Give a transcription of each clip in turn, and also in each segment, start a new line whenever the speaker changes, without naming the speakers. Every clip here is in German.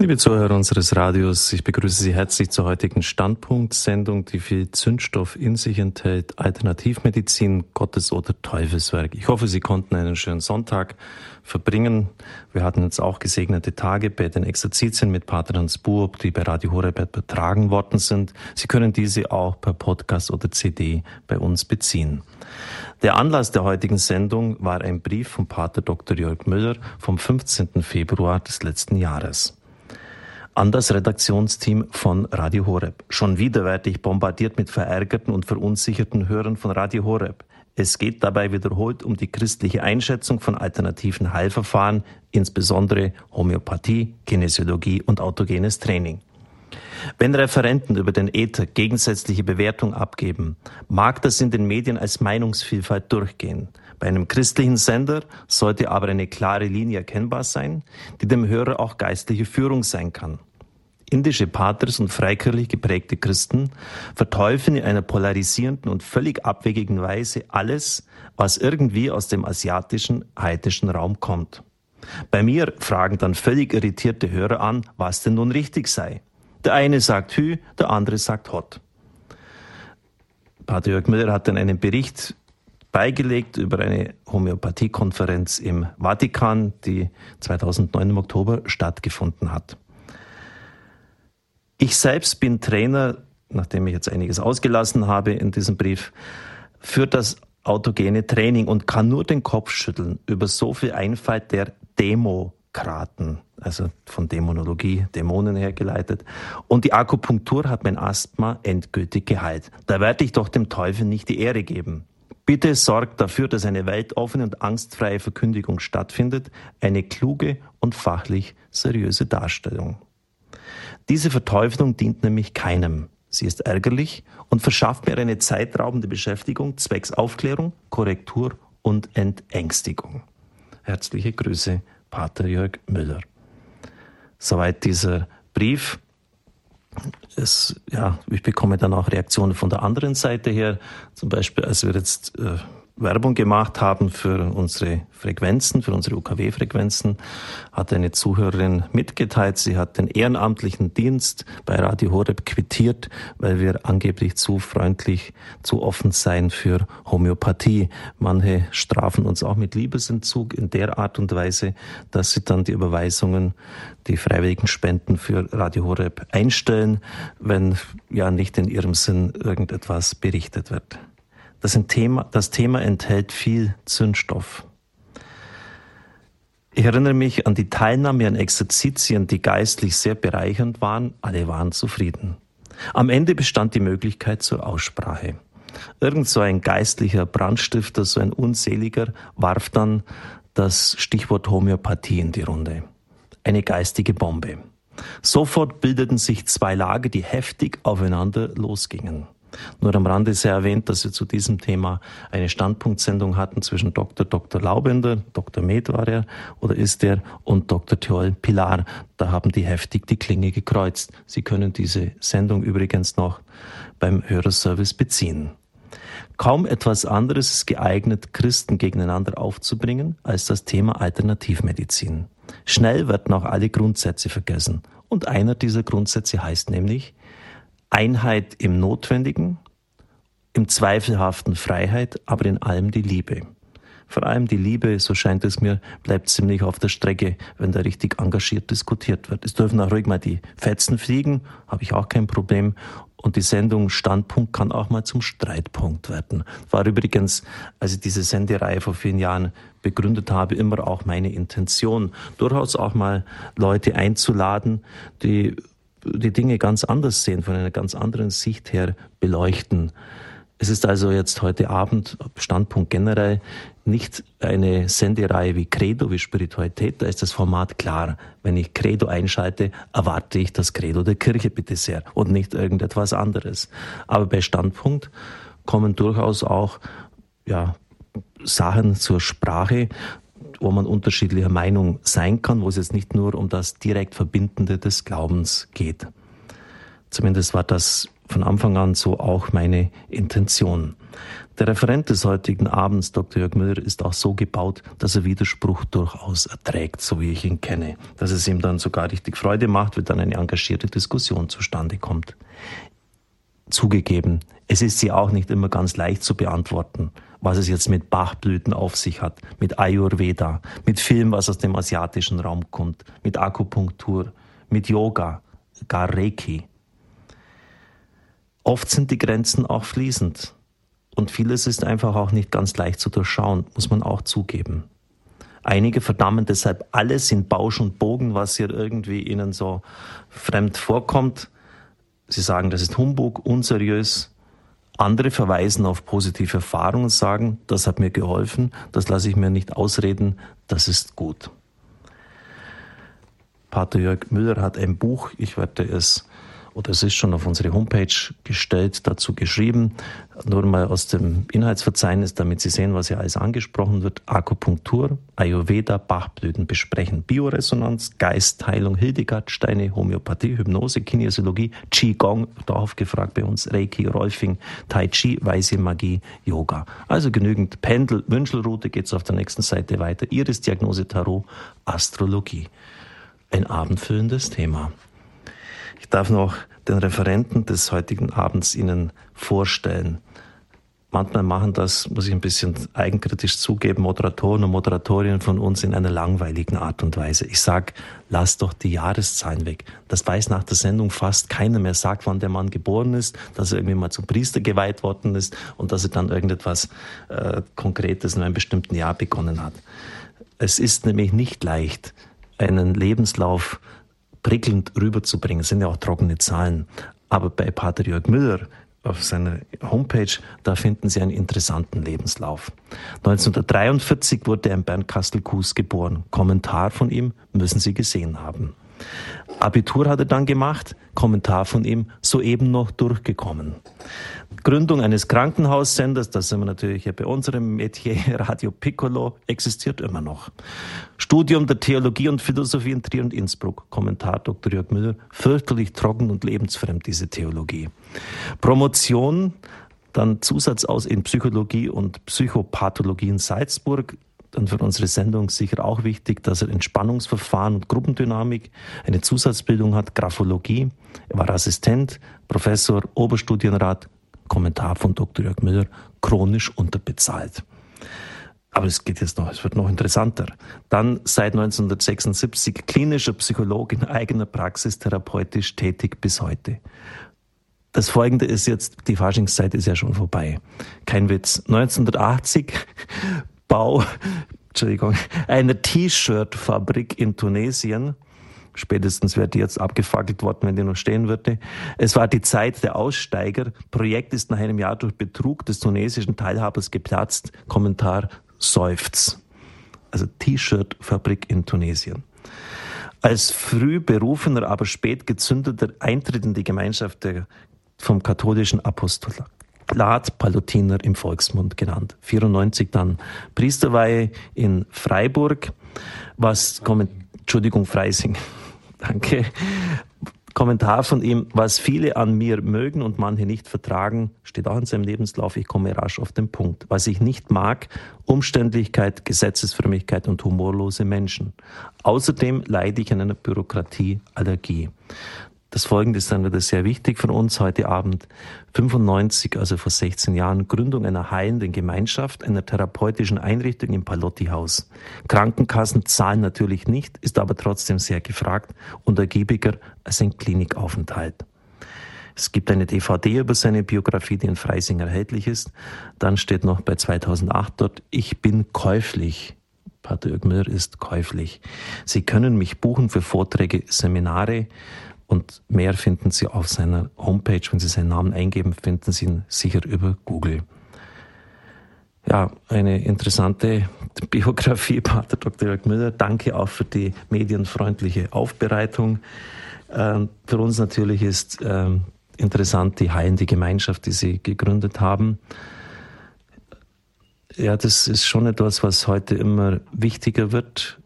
Liebe Zuhörer unseres Radios, ich begrüße Sie herzlich zur heutigen Standpunkt-Sendung, die viel Zündstoff in sich enthält, Alternativmedizin, Gottes oder Teufelswerk. Ich hoffe, Sie konnten einen schönen Sonntag verbringen. Wir hatten jetzt auch gesegnete Tage bei den Exerzitien mit Pater Hans Buob, die bei Radio Horeb übertragen worden sind. Sie können diese auch per Podcast oder CD bei uns beziehen. Der Anlass der heutigen Sendung war ein Brief von Pater Dr. Jörg Müller vom 15. Februar des letzten Jahres an das Redaktionsteam von Radio Horeb. Schon wieder werde ich bombardiert mit verärgerten und verunsicherten Hörern von Radio Horeb. Es geht dabei wiederholt um die christliche Einschätzung von alternativen Heilverfahren, insbesondere Homöopathie, Kinesiologie und autogenes Training. Wenn Referenten über den Äther gegensätzliche Bewertung abgeben, mag das in den Medien als Meinungsvielfalt durchgehen. Bei einem christlichen Sender sollte aber eine klare Linie erkennbar sein, die dem Hörer auch geistliche Führung sein kann. Indische Paters und freikirchlich geprägte Christen verteufeln in einer polarisierenden und völlig abwegigen Weise alles, was irgendwie aus dem asiatischen, heidischen Raum kommt. Bei mir fragen dann völlig irritierte Hörer an, was denn nun richtig sei. Der eine sagt Hü, der andere sagt Hot. Pater Jörg Müller hat dann einen Bericht beigelegt über eine Homöopathiekonferenz im Vatikan, die 2009 im Oktober stattgefunden hat. Ich selbst bin Trainer, nachdem ich jetzt einiges ausgelassen habe in diesem Brief, für das autogene Training und kann nur den Kopf schütteln über so viel Einfalt der Demokraten, also von Dämonologie, Dämonen hergeleitet. Und die Akupunktur hat mein Asthma endgültig geheilt. Da werde ich doch dem Teufel nicht die Ehre geben. Bitte sorgt dafür, dass eine weltoffene und angstfreie Verkündigung stattfindet, eine kluge und fachlich seriöse Darstellung. Diese Verteuflung dient nämlich keinem. Sie ist ärgerlich und verschafft mir eine zeitraubende Beschäftigung zwecks Aufklärung, Korrektur und Entängstigung. Herzliche Grüße, Pater Jörg Müller. Soweit dieser Brief. Es, ja, ich bekomme dann auch Reaktionen von der anderen Seite her. Zum Beispiel, als wir jetzt äh, Werbung gemacht haben für unsere Frequenzen, für unsere UKW-Frequenzen, hat eine Zuhörerin mitgeteilt, sie hat den ehrenamtlichen Dienst bei Radio Horeb quittiert, weil wir angeblich zu freundlich, zu offen seien für Homöopathie. Manche strafen uns auch mit Liebesentzug in der Art und Weise, dass sie dann die Überweisungen, die freiwilligen Spenden für Radio Horeb einstellen, wenn ja nicht in ihrem Sinn irgendetwas berichtet wird. Das, Thema, das Thema enthält viel Zündstoff. Ich erinnere mich an die Teilnahme an Exerzitien, die geistlich sehr bereichernd waren. Alle waren zufrieden. Am Ende bestand die Möglichkeit zur Aussprache. Irgend so ein geistlicher Brandstifter, so ein unseliger, warf dann das Stichwort Homöopathie in die Runde. Eine geistige Bombe. Sofort bildeten sich zwei Lager, die heftig aufeinander losgingen. Nur am Rande sei erwähnt, dass wir zu diesem Thema eine Standpunktsendung hatten zwischen Dr. Dr. Laubender, Dr. Med war er oder ist er, und Dr. Theol Pilar. Da haben die heftig die Klinge gekreuzt. Sie können diese Sendung übrigens noch beim Hörerservice beziehen. Kaum etwas anderes ist geeignet, Christen gegeneinander aufzubringen, als das Thema Alternativmedizin. Schnell werden auch alle Grundsätze vergessen. Und einer dieser Grundsätze heißt nämlich, Einheit im Notwendigen, im Zweifelhaften Freiheit, aber in allem die Liebe. Vor allem die Liebe, so scheint es mir, bleibt ziemlich auf der Strecke, wenn da richtig engagiert diskutiert wird. Es dürfen auch ruhig mal die Fetzen fliegen, habe ich auch kein Problem. Und die Sendung Standpunkt kann auch mal zum Streitpunkt werden. War übrigens, als ich diese Sendereihe vor vielen Jahren begründet habe, immer auch meine Intention, durchaus auch mal Leute einzuladen, die die Dinge ganz anders sehen, von einer ganz anderen Sicht her beleuchten. Es ist also jetzt heute Abend, Standpunkt generell, nicht eine Sendereihe wie Credo, wie Spiritualität. Da ist das Format klar. Wenn ich Credo einschalte, erwarte ich das Credo der Kirche, bitte sehr, und nicht irgendetwas anderes. Aber bei Standpunkt kommen durchaus auch, ja, Sachen zur Sprache, wo man unterschiedlicher Meinung sein kann, wo es jetzt nicht nur um das direkt Verbindende des Glaubens geht. Zumindest war das von Anfang an so auch meine Intention. Der Referent des heutigen Abends, Dr. Jörg Müller, ist auch so gebaut, dass er Widerspruch durchaus erträgt, so wie ich ihn kenne. Dass es ihm dann sogar richtig Freude macht, wenn dann eine engagierte Diskussion zustande kommt. Zugegeben, es ist sie auch nicht immer ganz leicht zu beantworten, was es jetzt mit Bachblüten auf sich hat, mit Ayurveda, mit Film, was aus dem asiatischen Raum kommt, mit Akupunktur, mit Yoga, gar Reiki. Oft sind die Grenzen auch fließend und vieles ist einfach auch nicht ganz leicht zu durchschauen, muss man auch zugeben. Einige verdammen deshalb alles in Bausch und Bogen, was hier irgendwie ihnen so fremd vorkommt. Sie sagen, das ist Humbug, unseriös. Andere verweisen auf positive Erfahrungen und sagen, das hat mir geholfen, das lasse ich mir nicht ausreden, das ist gut. Pater Jörg Müller hat ein Buch, ich werde es oder es ist schon auf unsere Homepage gestellt, dazu geschrieben. Nur mal aus dem Inhaltsverzeichnis, damit Sie sehen, was hier alles angesprochen wird. Akupunktur, Ayurveda, Bachblüten besprechen, Bioresonanz, Geistheilung, Hildegardsteine, Homöopathie, Hypnose, Kinesiologie, Qigong, darauf gefragt bei uns, Reiki, Rolfing, Tai Chi, Weiße Magie, Yoga. Also genügend Pendel, Wünschelroute geht's auf der nächsten Seite weiter. Iris-Diagnose, Tarot, Astrologie. Ein abendfüllendes Thema. Ich darf noch den Referenten des heutigen Abends Ihnen vorstellen. Manchmal machen das, muss ich ein bisschen eigenkritisch zugeben, Moderatoren und Moderatorinnen von uns in einer langweiligen Art und Weise. Ich sag, lass doch die Jahreszahlen weg. Das weiß nach der Sendung fast keiner mehr. Sagt, wann der Mann geboren ist, dass er irgendwie mal zum Priester geweiht worden ist und dass er dann irgendetwas äh, Konkretes in einem bestimmten Jahr begonnen hat. Es ist nämlich nicht leicht, einen Lebenslauf prickelnd rüberzubringen. Das sind ja auch trockene Zahlen. Aber bei Pater Jörg Müller auf seiner Homepage, da finden Sie einen interessanten Lebenslauf. 1943 wurde er in Bernkastel-Kues geboren. Kommentar von ihm müssen Sie gesehen haben. Abitur hat er dann gemacht, Kommentar von ihm, soeben noch durchgekommen. Gründung eines Krankenhaussenders, das sind wir natürlich hier bei unserem Metier Radio Piccolo, existiert immer noch. Studium der Theologie und Philosophie in Trier und Innsbruck. Kommentar Dr. Jörg Müller, fürchterlich trocken und lebensfremd, diese Theologie. Promotion, dann Zusatz aus in Psychologie und Psychopathologie in Salzburg, dann für unsere Sendung sicher auch wichtig, dass er Entspannungsverfahren und Gruppendynamik, eine Zusatzbildung hat, Graphologie. Er war Assistent, Professor, Oberstudienrat, Kommentar von Dr. Jörg Müller, chronisch unterbezahlt. Aber es geht jetzt noch, es wird noch interessanter. Dann seit 1976 klinischer Psychologe in eigener Praxis, therapeutisch tätig bis heute. Das folgende ist jetzt, die Faschingszeit ist ja schon vorbei. Kein Witz. 1980 Bau, Entschuldigung, einer T-Shirt-Fabrik in Tunesien. Spätestens wäre die jetzt abgefackelt worden, wenn die noch stehen würde. Es war die Zeit der Aussteiger. Projekt ist nach einem Jahr durch Betrug des tunesischen Teilhabers geplatzt. Kommentar seufz. Also T-Shirt-Fabrik in Tunesien. Als früh berufener, aber spät gezündeter Eintritt in die Gemeinschaft der, vom katholischen Apostolat Lat Palutiner im Volksmund genannt. 94 dann Priesterweihe in Freiburg, was, Entschuldigung, Freising, danke, Kommentar von ihm, was viele an mir mögen und manche nicht vertragen, steht auch in seinem Lebenslauf, ich komme rasch auf den Punkt. Was ich nicht mag, Umständlichkeit, Gesetzesfrömmigkeit und humorlose Menschen. Außerdem leide ich an einer Bürokratieallergie. Das Folgende ist dann wieder sehr wichtig für uns heute Abend. 95, also vor 16 Jahren, Gründung einer heilenden Gemeinschaft, einer therapeutischen Einrichtung im Palotti-Haus. Krankenkassen zahlen natürlich nicht, ist aber trotzdem sehr gefragt und ergiebiger als ein Klinikaufenthalt. Es gibt eine DVD über seine Biografie, die in Freising erhältlich ist. Dann steht noch bei 2008 dort, ich bin käuflich. Pater Müller ist käuflich. Sie können mich buchen für Vorträge, Seminare, und mehr finden Sie auf seiner Homepage. Wenn Sie seinen Namen eingeben, finden Sie ihn sicher über Google. Ja, eine interessante Biografie, Pater Dr. Jörg Müller. Danke auch für die medienfreundliche Aufbereitung. Ähm, für uns natürlich ist ähm, interessant die heilende Gemeinschaft, die Sie gegründet haben. Ja, das ist schon etwas, was heute immer wichtiger wird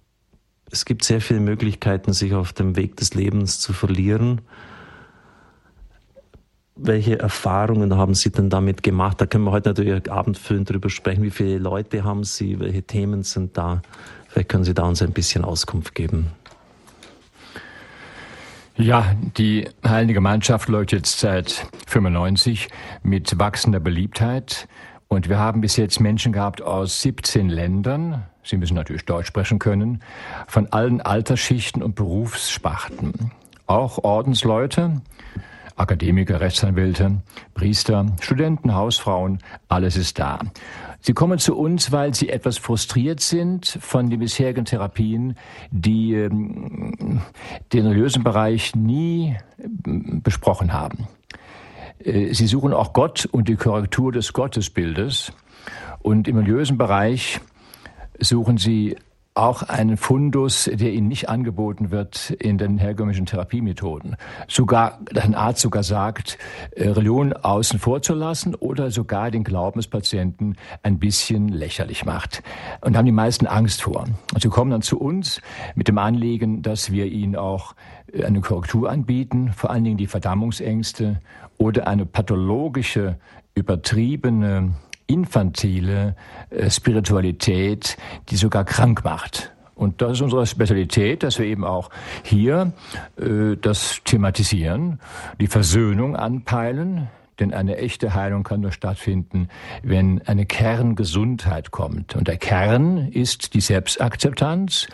es gibt sehr viele Möglichkeiten, sich auf dem Weg des Lebens zu verlieren. welche Erfahrungen haben Sie denn damit gemacht? Da können wir heute natürlich abendfüllend drüber sprechen. Wie viele Leute haben Sie? Welche Themen sind da? Vielleicht können Sie da uns ein bisschen Auskunft geben.
Ja, die Heilige Gemeinschaft läuft jetzt seit 95 mit wachsender Beliebtheit. Und wir haben bis jetzt Menschen gehabt aus 17 Ländern. Sie müssen natürlich Deutsch sprechen können, von allen Altersschichten und Berufssparten. Auch Ordensleute, Akademiker, Rechtsanwälte, Priester, Studenten, Hausfrauen, alles ist da. Sie kommen zu uns, weil sie etwas frustriert sind von den bisherigen Therapien, die ähm, den religiösen Bereich nie äh, besprochen haben. Äh, sie suchen auch Gott und die Korrektur des Gottesbildes. Und im religiösen Bereich suchen sie auch einen Fundus, der ihnen nicht angeboten wird in den herkömmlichen Therapiemethoden. Sogar, ein Arzt sogar sagt, äh, Religion außen vor zu lassen oder sogar den Glaubenspatienten ein bisschen lächerlich macht. Und haben die meisten Angst vor. Und sie kommen dann zu uns mit dem Anliegen, dass wir ihnen auch äh, eine Korrektur anbieten, vor allen Dingen die Verdammungsängste oder eine pathologische, übertriebene infantile äh, Spiritualität, die sogar krank macht. Und das ist unsere Spezialität, dass wir eben auch hier äh, das thematisieren, die Versöhnung anpeilen, denn eine echte Heilung kann nur stattfinden, wenn eine Kerngesundheit kommt. Und der Kern ist die Selbstakzeptanz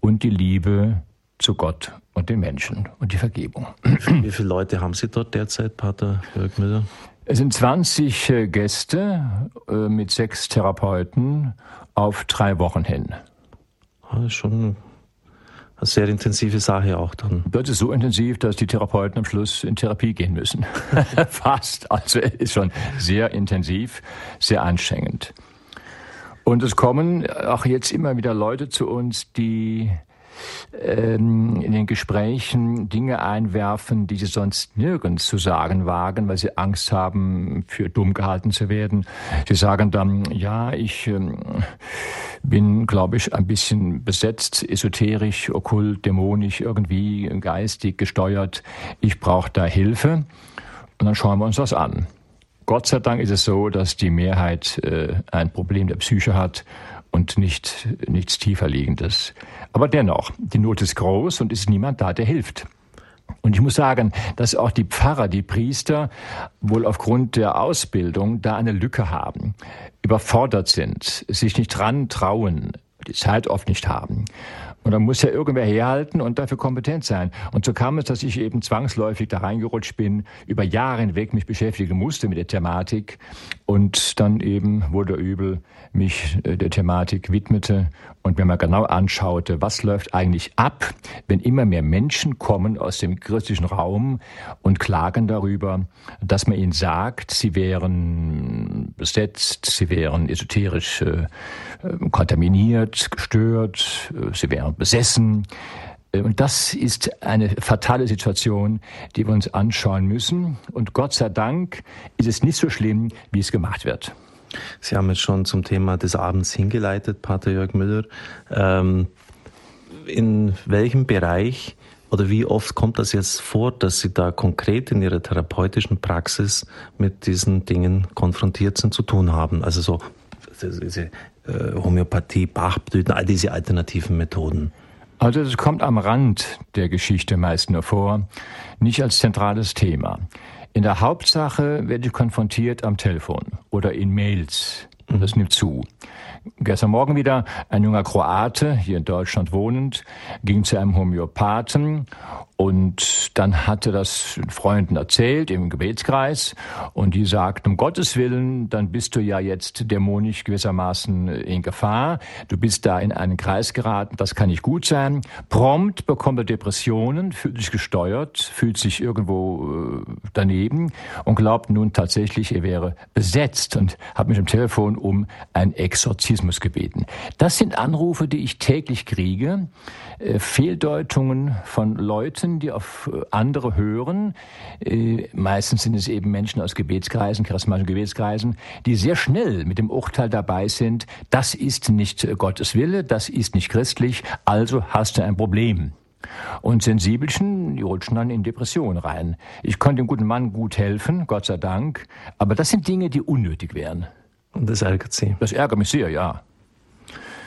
und die Liebe zu Gott und den Menschen und die Vergebung.
Wie viele Leute haben Sie dort derzeit, Pater Jörg Müller?
Es sind 20 äh, Gäste äh, mit sechs Therapeuten auf drei Wochen hin.
Das ist schon eine sehr intensive Sache auch dann.
Das ist so intensiv, dass die Therapeuten am Schluss in Therapie gehen müssen. Fast. Also es ist schon sehr intensiv, sehr anstrengend. Und es kommen auch jetzt immer wieder Leute zu uns, die ähm, in den Gesprächen Dinge einwerfen, die sie sonst nirgends zu sagen wagen, weil sie Angst haben, für dumm gehalten zu werden. Sie sagen dann, ja, ich ähm, bin, glaube ich, ein bisschen besetzt, esoterisch, okkult, dämonisch, irgendwie geistig gesteuert. Ich brauche da Hilfe. Und dann schauen wir uns das an. Gott sei Dank ist es so, dass die Mehrheit äh, ein Problem der Psyche hat und nicht nichts tiefer liegendes. Aber dennoch, die Not ist groß und ist niemand da, der hilft. Und ich muss sagen, dass auch die Pfarrer, die Priester wohl aufgrund der Ausbildung da eine Lücke haben, überfordert sind, sich nicht dran trauen, die Zeit oft nicht haben. Und dann muss ja irgendwer herhalten und dafür kompetent sein. Und so kam es, dass ich eben zwangsläufig da reingerutscht bin, über Jahre hinweg mich beschäftigen musste mit der Thematik und dann eben wurde übel mich äh, der Thematik widmete und mir mal genau anschaute, was läuft eigentlich ab, wenn immer mehr Menschen kommen aus dem christlichen Raum und klagen darüber, dass man ihnen sagt, sie wären besetzt, sie wären esoterisch äh, kontaminiert, gestört, äh, sie wären besessen. Äh, und das ist eine fatale Situation, die wir uns anschauen müssen. Und Gott sei Dank ist es nicht so schlimm, wie es gemacht wird.
Sie haben jetzt schon zum Thema des Abends hingeleitet, Pater Jörg Müller. Ähm, in welchem Bereich oder wie oft kommt das jetzt vor, dass Sie da konkret in Ihrer therapeutischen Praxis mit diesen Dingen konfrontiert sind, zu tun haben? Also so diese äh, Homöopathie, Bachblüten, all diese alternativen Methoden.
Also es kommt am Rand der Geschichte meist nur vor, nicht als zentrales Thema. In der Hauptsache werde ich konfrontiert am Telefon oder in Mails. Und das nimmt zu. Gestern Morgen wieder ein junger Kroate, hier in Deutschland wohnend, ging zu einem Homöopathen und dann hatte das Freunden erzählt im Gebetskreis und die sagten, um Gottes Willen, dann bist du ja jetzt dämonisch gewissermaßen in Gefahr. Du bist da in einen Kreis geraten, das kann nicht gut sein. Prompt bekommt er Depressionen, fühlt sich gesteuert, fühlt sich irgendwo äh, daneben und glaubt nun tatsächlich, er wäre besetzt und hat mich am Telefon um ein Exorzismus gebeten. Das sind Anrufe, die ich täglich kriege, äh, Fehldeutungen von Leuten, die auf äh, andere hören. Äh, meistens sind es eben Menschen aus Gebetskreisen, charismatischen Gebetskreisen, die sehr schnell mit dem Urteil dabei sind, das ist nicht Gottes Wille, das ist nicht christlich, also hast du ein Problem. Und Sensibelchen, die rutschen dann in Depressionen rein. Ich konnte dem guten Mann gut helfen, Gott sei Dank, aber das sind Dinge, die unnötig wären.
Und das ärgert Sie?
Das ärgert mich sehr, ja.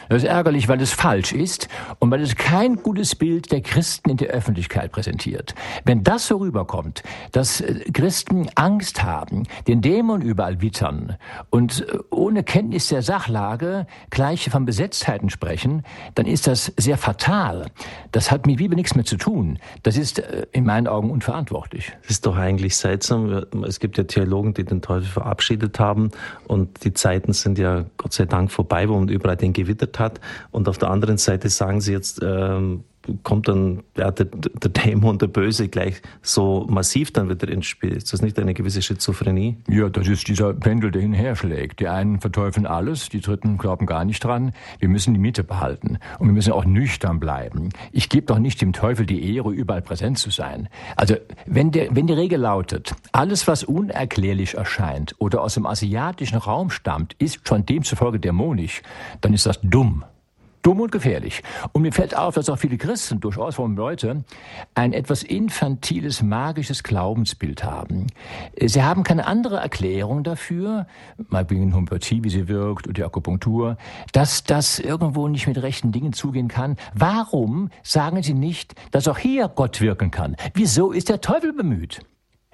Das ist ärgerlich, weil es falsch ist und weil es kein gutes Bild der Christen in der Öffentlichkeit präsentiert. Wenn das so rüberkommt, dass äh, Christen Angst haben, den Dämon überall wittern und äh, ohne Kenntnis der Sachlage gleich von Besetztheiten sprechen, dann ist das sehr fatal. Das hat mit Bibel nichts mehr zu tun. Das ist äh, in meinen Augen unverantwortlich.
Das ist doch eigentlich seltsam. Es gibt ja Theologen, die den Teufel verabschiedet haben und die Zeiten sind ja Gott sei Dank vorbei, wo man überall den gewittert hat. Und auf der anderen Seite sagen sie jetzt, ähm, kommt dann ja, der, der Dämon, der Böse gleich so massiv dann wieder ins Spiel. Ist das nicht eine gewisse Schizophrenie?
Ja, das ist dieser Pendel, der hinherschlägt. Die einen verteufeln alles, die Dritten glauben gar nicht dran. Wir müssen die Mitte behalten und wir müssen auch nüchtern bleiben. Ich gebe doch nicht dem Teufel die Ehre, überall präsent zu sein. Also wenn, der, wenn die Regel lautet, alles, was unerklärlich erscheint oder aus dem asiatischen Raum stammt, ist schon demzufolge dämonisch, dann ist das dumm dumm und gefährlich. Und mir fällt auf, dass auch viele Christen, durchaus von Leute, ein etwas infantiles, magisches Glaubensbild haben. Sie haben keine andere Erklärung dafür, mal wegen Homöopathie, wie sie wirkt, und die Akupunktur, dass das irgendwo nicht mit rechten Dingen zugehen kann. Warum sagen Sie nicht, dass auch hier Gott wirken kann? Wieso ist der Teufel bemüht?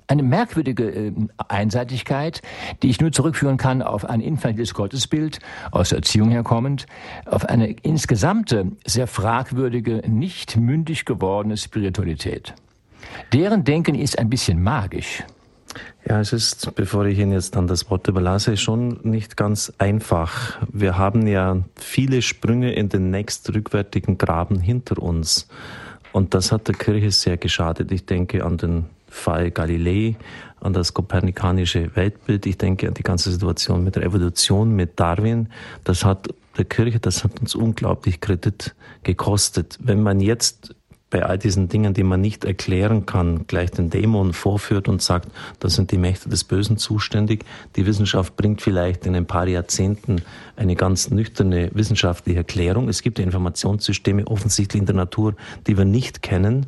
Eine merkwürdige äh, Einseitigkeit, die ich nur zurückführen kann auf ein infantiles Gottesbild, aus der Erziehung herkommend, auf eine insgesamte sehr fragwürdige, nicht mündig gewordene Spiritualität. Deren Denken ist ein bisschen magisch.
Ja, es ist, bevor ich Ihnen jetzt dann das Wort überlasse, schon nicht ganz einfach. Wir haben ja viele Sprünge in den nächst rückwärtigen Graben hinter uns. Und das hat der Kirche sehr geschadet. Ich denke an den Fall Galilei, an das kopernikanische Weltbild. Ich denke an die ganze Situation mit der Evolution, mit Darwin. Das hat der Kirche, das hat uns unglaublich Kredit gekostet. Wenn man jetzt bei all diesen Dingen, die man nicht erklären kann, gleich den Dämon vorführt und sagt, das sind die Mächte des Bösen zuständig. Die Wissenschaft bringt vielleicht in ein paar Jahrzehnten eine ganz nüchterne wissenschaftliche Erklärung. Es gibt Informationssysteme offensichtlich in der Natur, die wir nicht kennen.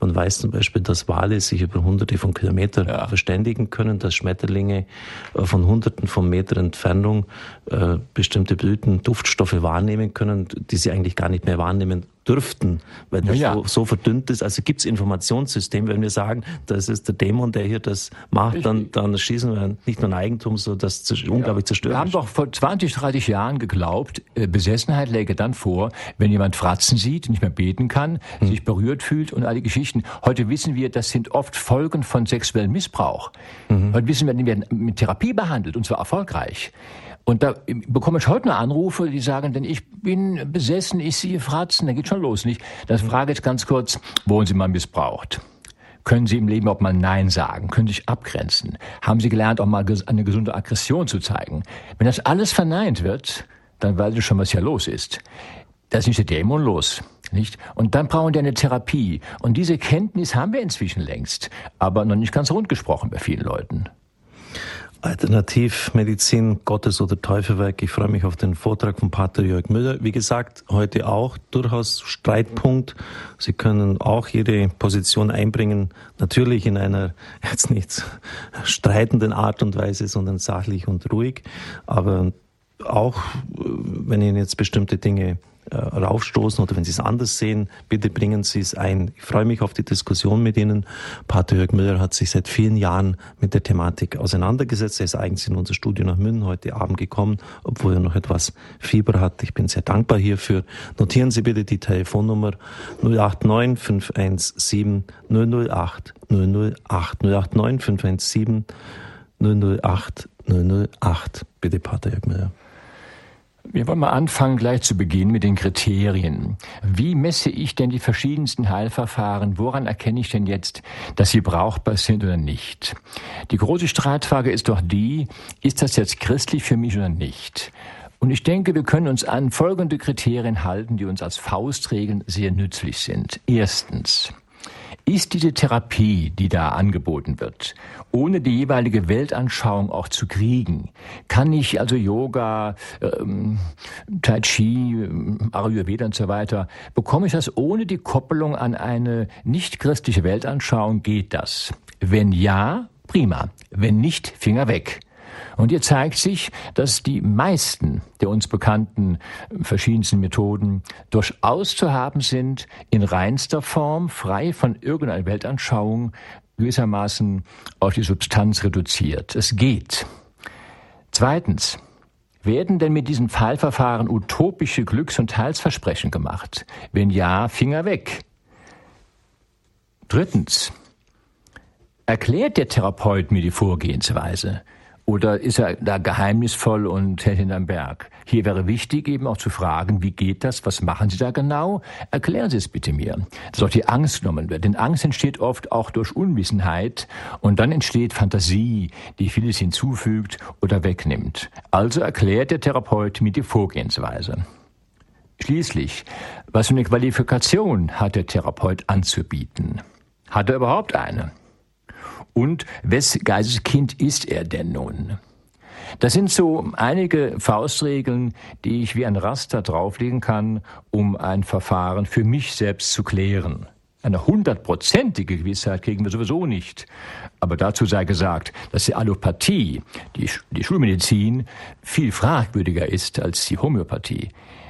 Man weiß zum Beispiel, dass Wale sich über hunderte von Kilometern ja. verständigen können, dass Schmetterlinge äh, von hunderten von Metern Entfernung äh, bestimmte Blüten, Duftstoffe wahrnehmen können, die sie eigentlich gar nicht mehr wahrnehmen dürften, weil das ja. So, so, verdünnt ist. Also gibt es Informationssystem, wenn wir sagen, das ist der Dämon, der hier das macht, dann, dann schießen wir nicht nur ein Eigentum, so das ja. unglaublich zerstört.
Wir haben doch vor 20, 30 Jahren geglaubt, äh, Besessenheit läge dann vor, wenn jemand Fratzen sieht, nicht mehr beten kann, hm. sich berührt fühlt und all die Geschichten. Heute wissen wir, das sind oft Folgen von sexuellem Missbrauch. Mhm. Heute wissen wir, die werden mit Therapie behandelt und zwar erfolgreich. Und da bekomme ich heute noch Anrufe, die sagen, denn ich bin besessen, ich sehe Fratzen, da geht schon los, nicht? Das frage ich ganz kurz, wurden Sie mal missbraucht? Können Sie im Leben auch mal Nein sagen? Können Sie sich abgrenzen? Haben Sie gelernt, auch mal eine gesunde Aggression zu zeigen? Wenn das alles verneint wird, dann weiß ich schon, was hier los ist. Da ist nicht der Dämon los, nicht? Und dann brauchen wir eine Therapie. Und diese Kenntnis haben wir inzwischen längst, aber noch nicht ganz rund gesprochen bei vielen Leuten.
Alternativmedizin, Gottes oder Teufelwerk. Ich freue mich auf den Vortrag von Pater Jörg Müller. Wie gesagt, heute auch durchaus Streitpunkt. Sie können auch jede Position einbringen, natürlich in einer jetzt nicht streitenden Art und Weise, sondern sachlich und ruhig. Aber auch, wenn Ihnen jetzt bestimmte Dinge äh, raufstoßen oder wenn Sie es anders sehen, bitte bringen Sie es ein. Ich freue mich auf die Diskussion mit Ihnen. Pater Jörg Müller hat sich seit vielen Jahren mit der Thematik auseinandergesetzt. Er ist eigentlich in unser Studio nach München heute Abend gekommen, obwohl er noch etwas Fieber hat. Ich bin sehr dankbar hierfür. Notieren Sie bitte die Telefonnummer 089 517 008 008 089 517 008 008. Bitte, Pater Jörg Müller.
Wir wollen mal anfangen gleich zu Beginn mit den Kriterien. Wie messe ich denn die verschiedensten Heilverfahren? Woran erkenne ich denn jetzt, dass sie brauchbar sind oder nicht? Die große Streitfrage ist doch die, ist das jetzt christlich für mich oder nicht? Und ich denke, wir können uns an folgende Kriterien halten, die uns als Faustregeln sehr nützlich sind. Erstens. Ist diese Therapie, die da angeboten wird, ohne die jeweilige Weltanschauung auch zu kriegen? Kann ich also Yoga, ähm, Tai Chi, ähm, Ayurveda und so weiter, bekomme ich das ohne die Koppelung an eine nicht christliche Weltanschauung? Geht das? Wenn ja, prima. Wenn nicht, Finger weg. Und hier zeigt sich, dass die meisten der uns bekannten verschiedensten Methoden durchaus zu haben sind, in reinster Form, frei von irgendeiner Weltanschauung, gewissermaßen auf die Substanz reduziert. Es geht. Zweitens, werden denn mit diesen Fallverfahren utopische Glücks- und Heilsversprechen gemacht? Wenn ja, Finger weg. Drittens, erklärt der Therapeut mir die Vorgehensweise? Oder ist er da geheimnisvoll und hält hinterm Berg? Hier wäre wichtig eben auch zu fragen, wie geht das? Was machen Sie da genau? Erklären Sie es bitte mir. Dass auch die Angst genommen wird. Denn Angst entsteht oft auch durch Unwissenheit und dann entsteht Fantasie, die vieles hinzufügt oder wegnimmt. Also erklärt der Therapeut mir die Vorgehensweise. Schließlich, was für eine Qualifikation hat der Therapeut anzubieten? Hat er überhaupt eine? Und wes Geisteskind ist er denn nun? Das sind so einige Faustregeln, die ich wie ein Raster drauflegen kann, um ein Verfahren für mich selbst zu klären. Eine hundertprozentige Gewissheit kriegen wir sowieso nicht. Aber dazu sei gesagt, dass die Allopathie, die, die Schulmedizin, viel fragwürdiger ist als die Homöopathie.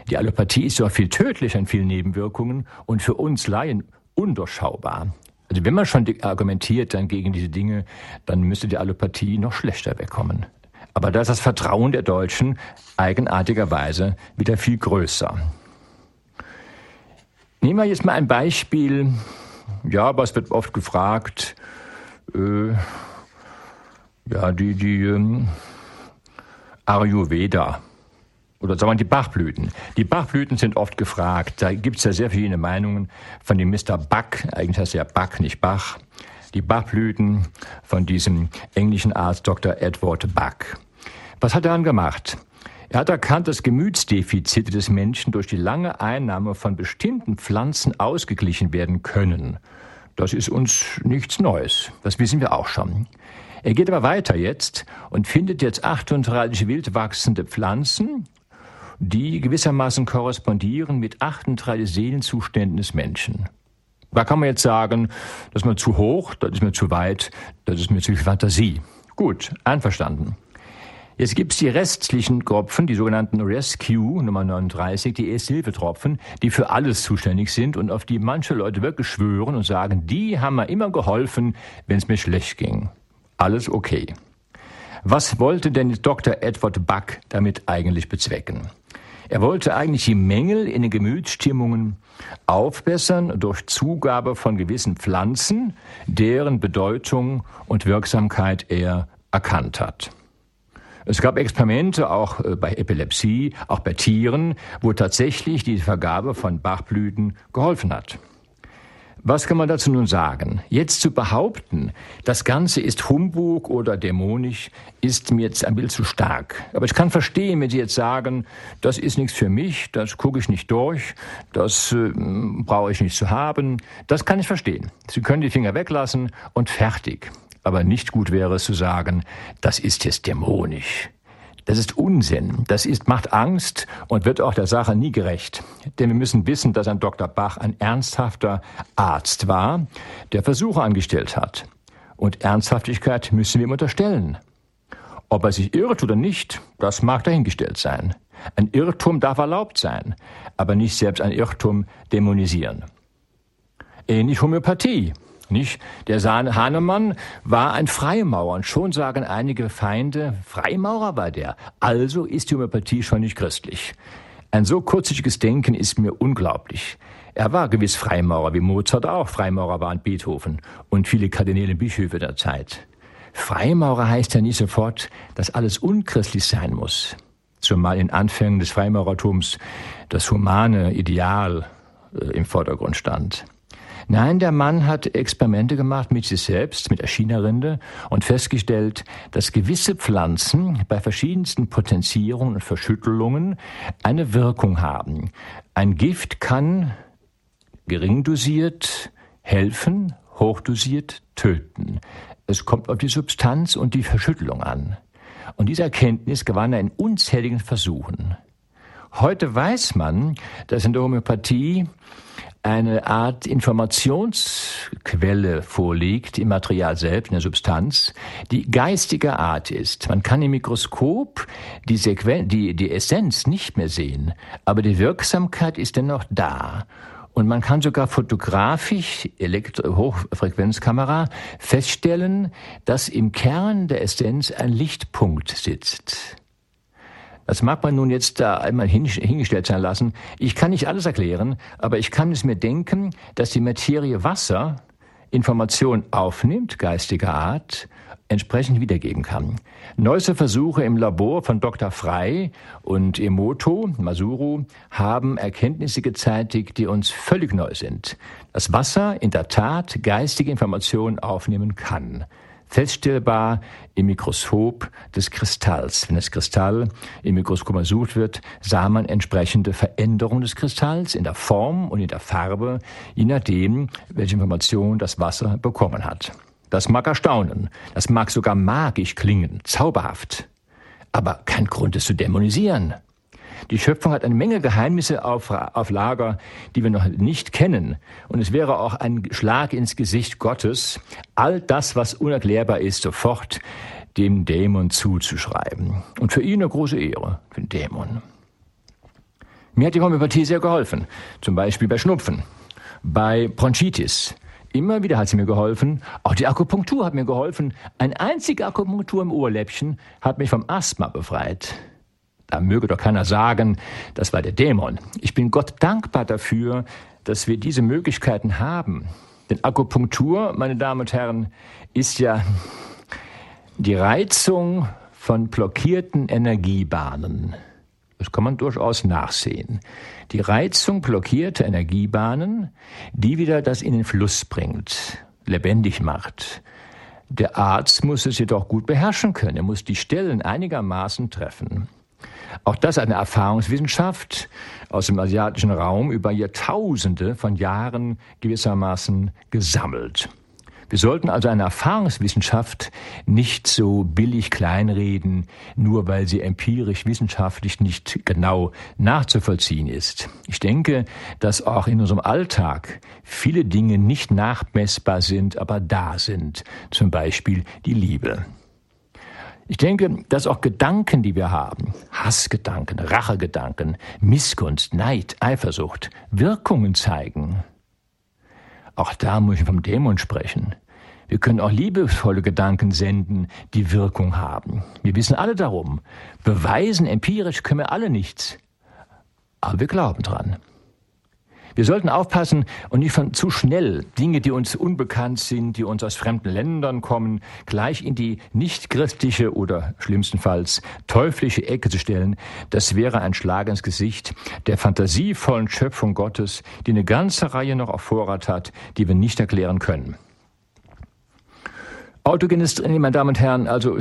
Die Allopathie ist ja viel tödlicher in vielen Nebenwirkungen und für uns Laien undurchschaubar. Also wenn man schon argumentiert dann gegen diese Dinge, dann müsste die Allopathie noch schlechter wegkommen. Aber da ist das Vertrauen der Deutschen eigenartigerweise wieder viel größer. Nehmen wir jetzt mal ein Beispiel. Ja, es wird oft gefragt, äh, ja, die, die ähm, Ayurveda oder sagen wir die Bachblüten. Die Bachblüten sind oft gefragt. Da gibt es ja sehr viele Meinungen von dem Mr. Buck, eigentlich heißt er Buck, nicht Bach. Die Bachblüten von diesem englischen Arzt Dr. Edward Buck. Was hat er dann gemacht? Er hat erkannt, dass Gemütsdefizite des Menschen durch die lange Einnahme von bestimmten Pflanzen ausgeglichen werden können. Das ist uns nichts Neues. Das wissen wir auch schon. Er geht aber weiter jetzt und findet jetzt 38 wild wachsende Pflanzen, die gewissermaßen korrespondieren mit 38 Seelenzuständen des Menschen. Da kann man jetzt sagen, das ist mir zu hoch, das ist mir zu weit, das ist mir zu viel Fantasie. Gut, einverstanden. Jetzt gibt's die restlichen Tropfen, die sogenannten Rescue Nummer 39, die Erste-Hilfe-Tropfen, die für alles zuständig sind und auf die manche Leute wirklich schwören und sagen, die haben mir immer geholfen, wenn es mir schlecht ging. Alles okay. Was wollte denn Dr. Edward Buck damit eigentlich bezwecken? Er wollte eigentlich die Mängel in den Gemütsstimmungen aufbessern durch Zugabe von gewissen Pflanzen, deren Bedeutung und Wirksamkeit er erkannt hat. Es gab Experimente auch äh, bei Epilepsie, auch bei Tieren, wo tatsächlich die Vergabe von Bachblüten geholfen hat. Was kann man dazu nun sagen? Jetzt zu behaupten, das Ganze ist Humbug oder dämonisch, ist mir jetzt ein bisschen zu stark. Aber ich kann verstehen, wenn Sie jetzt sagen, das ist nichts für mich, das gucke ich nicht durch, das äh, brauche ich nicht zu haben. Das kann ich verstehen. Sie können die Finger weglassen und fertig. Aber nicht gut wäre es zu sagen, das ist jetzt dämonisch. Das ist Unsinn. Das ist, macht Angst und wird auch der Sache nie gerecht. Denn wir müssen wissen, dass ein Dr. Bach ein ernsthafter Arzt war, der Versuche angestellt hat. Und Ernsthaftigkeit müssen wir ihm unterstellen. Ob er sich irrt oder nicht, das mag dahingestellt sein. Ein Irrtum darf erlaubt sein, aber nicht selbst ein Irrtum dämonisieren. Ähnlich Homöopathie. Nicht? Der Hahnemann war ein Freimaurer und schon sagen einige Feinde, Freimaurer war der. Also ist die Homöopathie schon nicht christlich. Ein so kurzsichtiges Denken ist mir unglaublich. Er war gewiss Freimaurer, wie Mozart auch Freimaurer war und Beethoven und viele Kardinäle Bischöfe der Zeit. Freimaurer heißt ja nicht sofort, dass alles unchristlich sein muss. Zumal in Anfängen des Freimaurertums das humane Ideal äh, im Vordergrund stand. Nein, der Mann hat Experimente gemacht mit sich selbst, mit der China-Rinde und festgestellt, dass gewisse Pflanzen bei verschiedensten Potenzierungen und Verschüttelungen eine Wirkung haben. Ein Gift kann gering dosiert helfen, hochdosiert töten. Es kommt auf die Substanz und die Verschüttelung an. Und diese Erkenntnis gewann er in unzähligen Versuchen. Heute weiß man, dass in der Homöopathie eine Art Informationsquelle vorliegt im Material selbst, in der Substanz, die geistiger Art ist. Man kann im Mikroskop die, Sequen die, die Essenz nicht mehr sehen, aber die Wirksamkeit ist dennoch da. Und man kann sogar fotografisch, Elektro Hochfrequenzkamera, feststellen, dass im Kern der Essenz ein Lichtpunkt sitzt. Das mag man nun jetzt da einmal hingestellt sein lassen. Ich kann nicht alles erklären, aber ich kann es mir denken, dass die Materie Wasser Information aufnimmt, geistiger Art, entsprechend wiedergeben kann. Neueste Versuche im Labor von Dr. Frey und Emoto, Masuru, haben Erkenntnisse gezeitigt, die uns völlig neu sind. Dass Wasser in der Tat geistige Informationen aufnehmen kann feststellbar im Mikroskop des Kristalls. Wenn das Kristall im Mikroskop untersucht wird, sah man entsprechende Veränderungen des Kristalls in der Form und in der Farbe, je nachdem, welche Information das Wasser bekommen hat. Das mag erstaunen, das mag sogar magisch klingen, zauberhaft, aber kein Grund, es zu dämonisieren. Die Schöpfung hat eine Menge Geheimnisse auf, auf Lager, die wir noch nicht kennen. Und es wäre auch ein Schlag ins Gesicht Gottes, all das, was unerklärbar ist, sofort dem Dämon zuzuschreiben. Und für ihn eine große Ehre, für den Dämon. Mir hat die Homöopathie sehr geholfen. Zum Beispiel bei Schnupfen, bei Bronchitis. Immer wieder hat sie mir geholfen. Auch die Akupunktur hat mir geholfen. Eine einzige Akupunktur im Ohrläppchen hat mich vom Asthma befreit. Da möge doch keiner sagen, das war der Dämon. Ich bin Gott dankbar dafür, dass wir diese Möglichkeiten haben. Denn Akupunktur, meine Damen und Herren, ist ja die Reizung von blockierten Energiebahnen. Das kann man durchaus nachsehen. Die Reizung blockierter Energiebahnen, die wieder das in den Fluss bringt, lebendig macht. Der Arzt muss es jedoch gut beherrschen können. Er muss die Stellen einigermaßen treffen. Auch das eine Erfahrungswissenschaft aus dem asiatischen Raum über Jahrtausende von Jahren gewissermaßen gesammelt. Wir sollten also eine Erfahrungswissenschaft nicht so billig kleinreden, nur weil sie empirisch wissenschaftlich nicht genau nachzuvollziehen ist. Ich denke, dass auch in unserem Alltag viele Dinge nicht nachmessbar sind, aber da sind. Zum Beispiel die Liebe. Ich denke, dass auch Gedanken, die wir haben, Hassgedanken, Rachegedanken, Missgunst, Neid, Eifersucht, Wirkungen zeigen. Auch da muss ich vom Dämon sprechen. Wir können auch liebevolle Gedanken senden, die Wirkung haben. Wir wissen alle darum. Beweisen empirisch können wir alle nichts. Aber wir glauben dran. Wir sollten aufpassen und nicht von zu schnell Dinge, die uns unbekannt sind, die uns aus fremden Ländern kommen, gleich in die nicht christliche oder schlimmstenfalls teuflische Ecke zu stellen. Das wäre ein Schlag ins Gesicht der fantasievollen Schöpfung Gottes, die eine ganze Reihe noch auf Vorrat hat, die wir nicht erklären können. Autogenes Training, meine Damen und Herren, also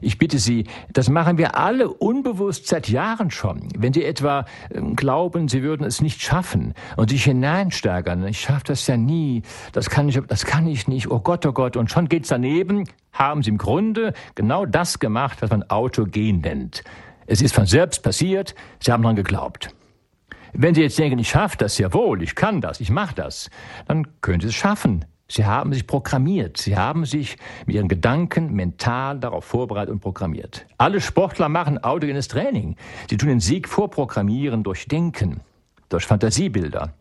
ich bitte Sie, das machen wir alle unbewusst seit Jahren schon. Wenn Sie etwa ähm, glauben, Sie würden es nicht schaffen und sich hineinsteigern, ich schaffe das ja nie, das kann ich, das kann ich nicht, oh Gott, oh Gott, und schon geht's daneben, haben Sie im Grunde genau das gemacht, was man Autogen nennt. Es ist von selbst passiert, Sie haben daran geglaubt. Wenn Sie jetzt denken, ich schaffe das ja wohl, ich kann das, ich mache das, dann können Sie es schaffen. Sie haben sich programmiert. Sie haben sich mit ihren Gedanken mental darauf vorbereitet und programmiert. Alle Sportler machen autogenes Training. Sie tun den Sieg vorprogrammieren durch Denken, durch Fantasiebilder.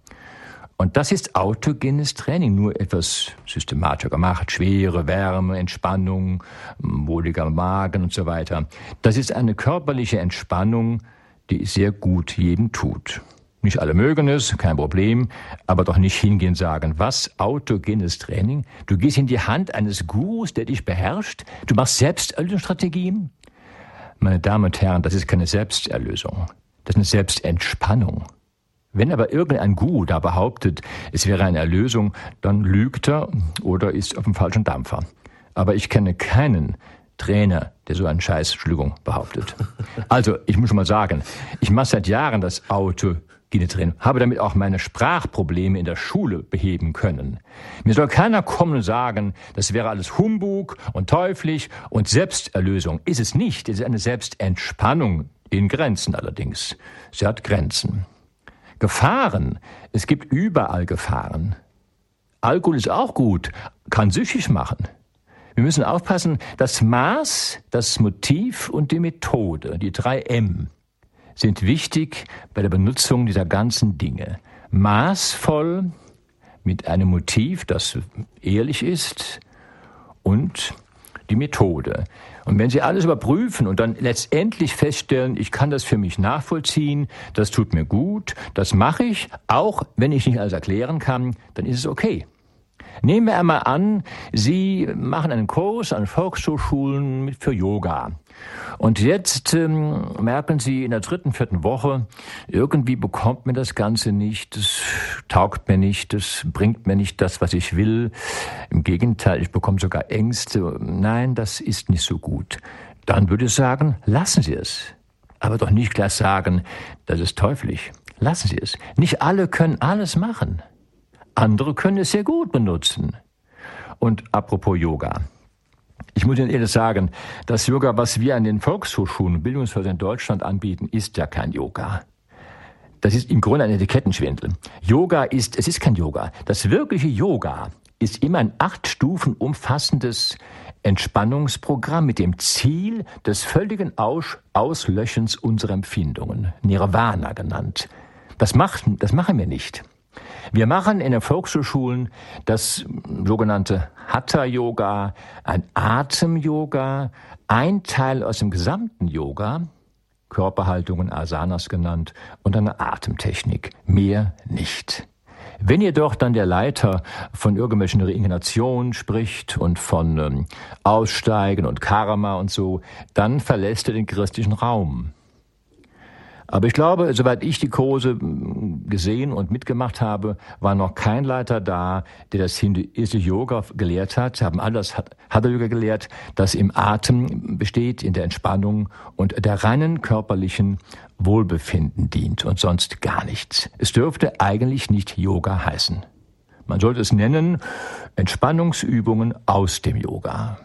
Und das ist autogenes Training, nur etwas systematischer gemacht. Schwere Wärme, Entspannung, wohliger Magen und so weiter. Das ist eine körperliche Entspannung, die sehr gut jedem tut. Nicht alle mögen es, kein Problem, aber doch nicht hingehen sagen, was autogenes Training? Du gehst in die Hand eines Gurus, der dich beherrscht, du machst Selbsterlösungsstrategien? Meine Damen und Herren, das ist keine Selbsterlösung, das ist eine Selbstentspannung. Wenn aber irgendein Guru da behauptet, es wäre eine Erlösung, dann lügt er oder ist auf dem falschen Dampfer. Aber ich kenne keinen Trainer, der so einen Scheiß, Entschuldigung, behauptet. Also, ich muss schon mal sagen, ich mache seit Jahren das Auto drin, habe damit auch meine Sprachprobleme in der Schule beheben können. Mir soll keiner kommen und sagen, das wäre alles Humbug und teuflisch und Selbsterlösung. Ist es nicht. Es ist eine Selbstentspannung in Grenzen allerdings. Sie hat Grenzen. Gefahren. Es gibt überall Gefahren. Alkohol ist auch gut, kann süchtig machen. Wir müssen aufpassen, das Maß, das Motiv und die Methode, die drei M, sind wichtig bei der Benutzung dieser ganzen Dinge. Maßvoll mit einem Motiv, das ehrlich ist und die Methode. Und wenn Sie alles überprüfen und dann letztendlich feststellen, ich kann das für mich nachvollziehen, das tut mir gut, das mache ich, auch wenn ich nicht alles erklären kann, dann ist es okay. Nehmen wir einmal an, Sie machen einen Kurs an Volkshochschulen für Yoga. Und jetzt ähm, merken Sie in der dritten, vierten Woche, irgendwie bekommt mir das Ganze nicht, das taugt mir nicht, das bringt mir nicht das, was ich will. Im Gegenteil, ich bekomme sogar Ängste. Nein, das ist nicht so gut. Dann würde ich sagen, lassen Sie es. Aber doch nicht gleich sagen, das ist teuflisch. Lassen Sie es. Nicht alle können alles machen. Andere können es sehr gut benutzen. Und apropos Yoga. Ich muss Ihnen ehrlich sagen, das Yoga, was wir an den Volkshochschulen und Bildungshäusern in Deutschland anbieten, ist ja kein Yoga. Das ist im Grunde ein Etikettenschwindel. Yoga ist, es ist kein Yoga. Das wirkliche Yoga ist immer ein acht Stufen umfassendes Entspannungsprogramm mit dem Ziel des völligen Aus Auslöschens unserer Empfindungen, Nirvana genannt. Das, macht, das machen wir nicht. Wir machen in den Volkshochschulen das sogenannte Hatha-Yoga, ein Atem-Yoga, ein Teil aus dem gesamten Yoga, Körperhaltungen, Asanas genannt, und eine Atemtechnik. Mehr nicht. Wenn jedoch dann der Leiter von irgendwelchen Reinkarnationen spricht und von ähm, Aussteigen und Karma und so, dann verlässt er den christlichen Raum. Aber ich glaube, soweit ich die Kurse hm, gesehen und mitgemacht habe, war noch kein Leiter da, der das hinduistische Yoga gelehrt hat. Haben alles Hatha Yoga gelehrt, das im Atem besteht, in der Entspannung und der reinen körperlichen Wohlbefinden dient und sonst gar nichts. Es dürfte eigentlich nicht Yoga heißen. Man sollte es nennen Entspannungsübungen aus dem Yoga.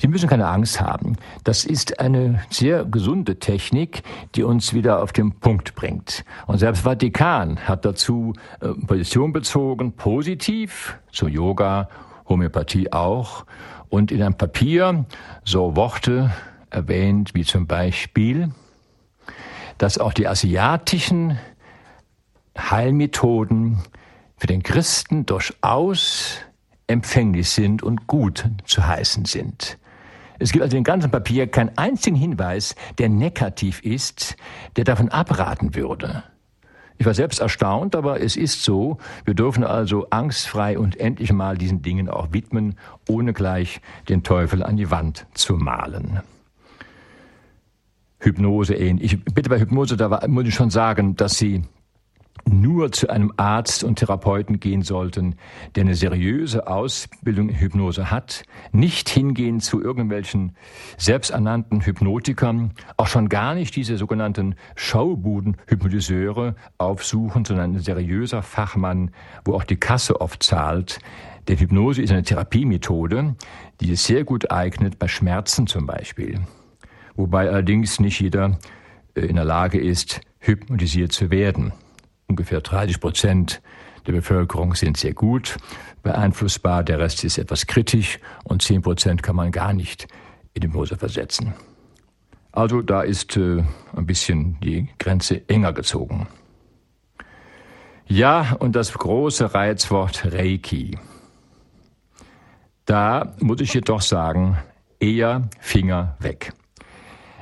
Sie müssen keine Angst haben. Das ist eine sehr gesunde Technik, die uns wieder auf den Punkt bringt. Und selbst Vatikan hat dazu äh, Position bezogen, positiv zu Yoga, Homöopathie auch. Und in einem Papier so Worte erwähnt, wie zum Beispiel, dass auch die asiatischen Heilmethoden für den Christen durchaus empfänglich sind und gut zu heißen sind. Es gibt also in ganzen Papier keinen einzigen Hinweis, der negativ ist, der davon abraten würde. Ich war selbst erstaunt, aber es ist so. Wir dürfen also angstfrei und endlich mal diesen Dingen auch widmen, ohne gleich den Teufel an die Wand zu malen. Hypnose ähnlich. Ich bitte bei Hypnose, da muss ich schon sagen, dass Sie nur zu einem Arzt und Therapeuten gehen sollten, der eine seriöse Ausbildung in Hypnose hat, nicht hingehen zu irgendwelchen selbsternannten Hypnotikern, auch schon gar nicht diese sogenannten Schaubuden-Hypnotiseure aufsuchen, sondern ein seriöser Fachmann, wo auch die Kasse oft zahlt. Denn Hypnose ist eine Therapiemethode, die es sehr gut eignet, bei Schmerzen zum Beispiel. Wobei allerdings nicht jeder äh, in der Lage ist, hypnotisiert zu werden. Ungefähr 30 Prozent der Bevölkerung sind sehr gut beeinflussbar, der Rest ist etwas kritisch und 10 Prozent kann man gar nicht in die Hypnose versetzen. Also da ist äh, ein bisschen die Grenze enger gezogen. Ja, und das große Reizwort Reiki. Da muss ich jedoch sagen, eher Finger weg.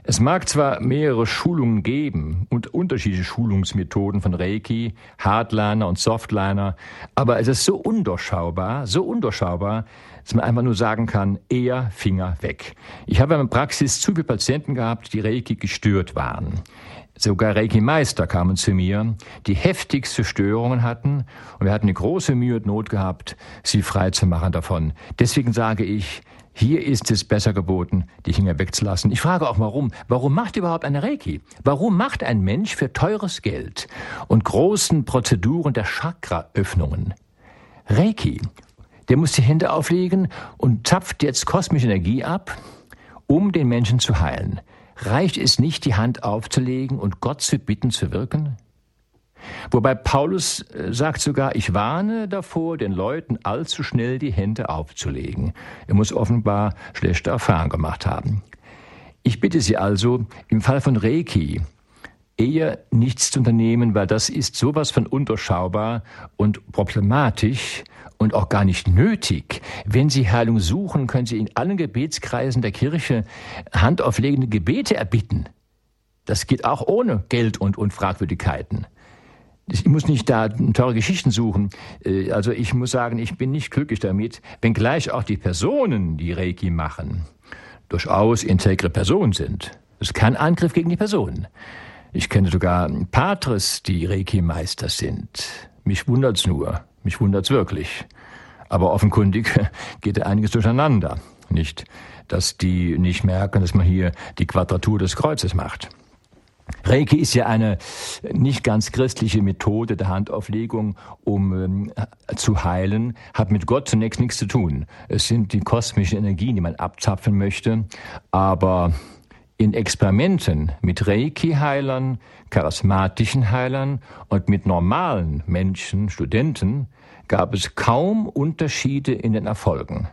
Es mag zwar mehrere Schulungen geben und unterschiedliche Schulungsmethoden von Reiki, Hardliner und Softliner, aber es ist so undurchschaubar, so undurchschaubar, dass man einfach nur sagen kann, eher Finger weg. Ich habe in der Praxis zu viele Patienten gehabt, die Reiki gestört waren. Sogar Reiki-Meister kamen zu mir, die heftigste Störungen hatten und wir hatten eine große Mühe und Not gehabt, sie frei zu machen davon. Deswegen sage ich, hier ist es besser geboten, die Finger wegzulassen. Ich frage auch warum. Warum macht überhaupt eine Reiki? Warum macht ein Mensch für teures Geld und großen Prozeduren der Chakra-Öffnungen Reiki? Der muss die Hände auflegen und zapft jetzt kosmische Energie ab, um den Menschen zu heilen. Reicht es nicht, die Hand aufzulegen und Gott zu bitten zu wirken? Wobei Paulus äh, sagt sogar, ich warne davor, den Leuten allzu schnell die Hände aufzulegen. Er muss offenbar schlechte Erfahrungen gemacht haben. Ich bitte Sie also, im Fall von Reiki eher nichts zu unternehmen, weil das ist sowas von undurchschaubar und problematisch und auch gar nicht nötig. Wenn Sie Heilung suchen, können Sie in allen Gebetskreisen der Kirche handauflegende Gebete erbitten. Das geht auch ohne Geld und, und Fragwürdigkeiten. Ich muss nicht da teure Geschichten suchen. Äh, also ich muss sagen, ich bin nicht glücklich damit, wenngleich auch die Personen, die Reiki machen, durchaus integre Personen sind. Es ist kein Angriff gegen die Personen. Ich kenne sogar Patres, die Reiki-Meister sind. Mich wundert's nur. Mich wundert's wirklich. Aber offenkundig geht einiges durcheinander. Nicht, dass die nicht merken, dass man hier die Quadratur des Kreuzes macht. Reiki ist ja eine nicht ganz christliche Methode der Handauflegung, um ähm, zu heilen, hat mit Gott zunächst nichts zu tun. Es sind die kosmischen Energien, die man abzapfen möchte, aber in Experimenten mit Reiki-Heilern, charismatischen Heilern und mit normalen Menschen, Studenten, gab es kaum Unterschiede in den Erfolgen.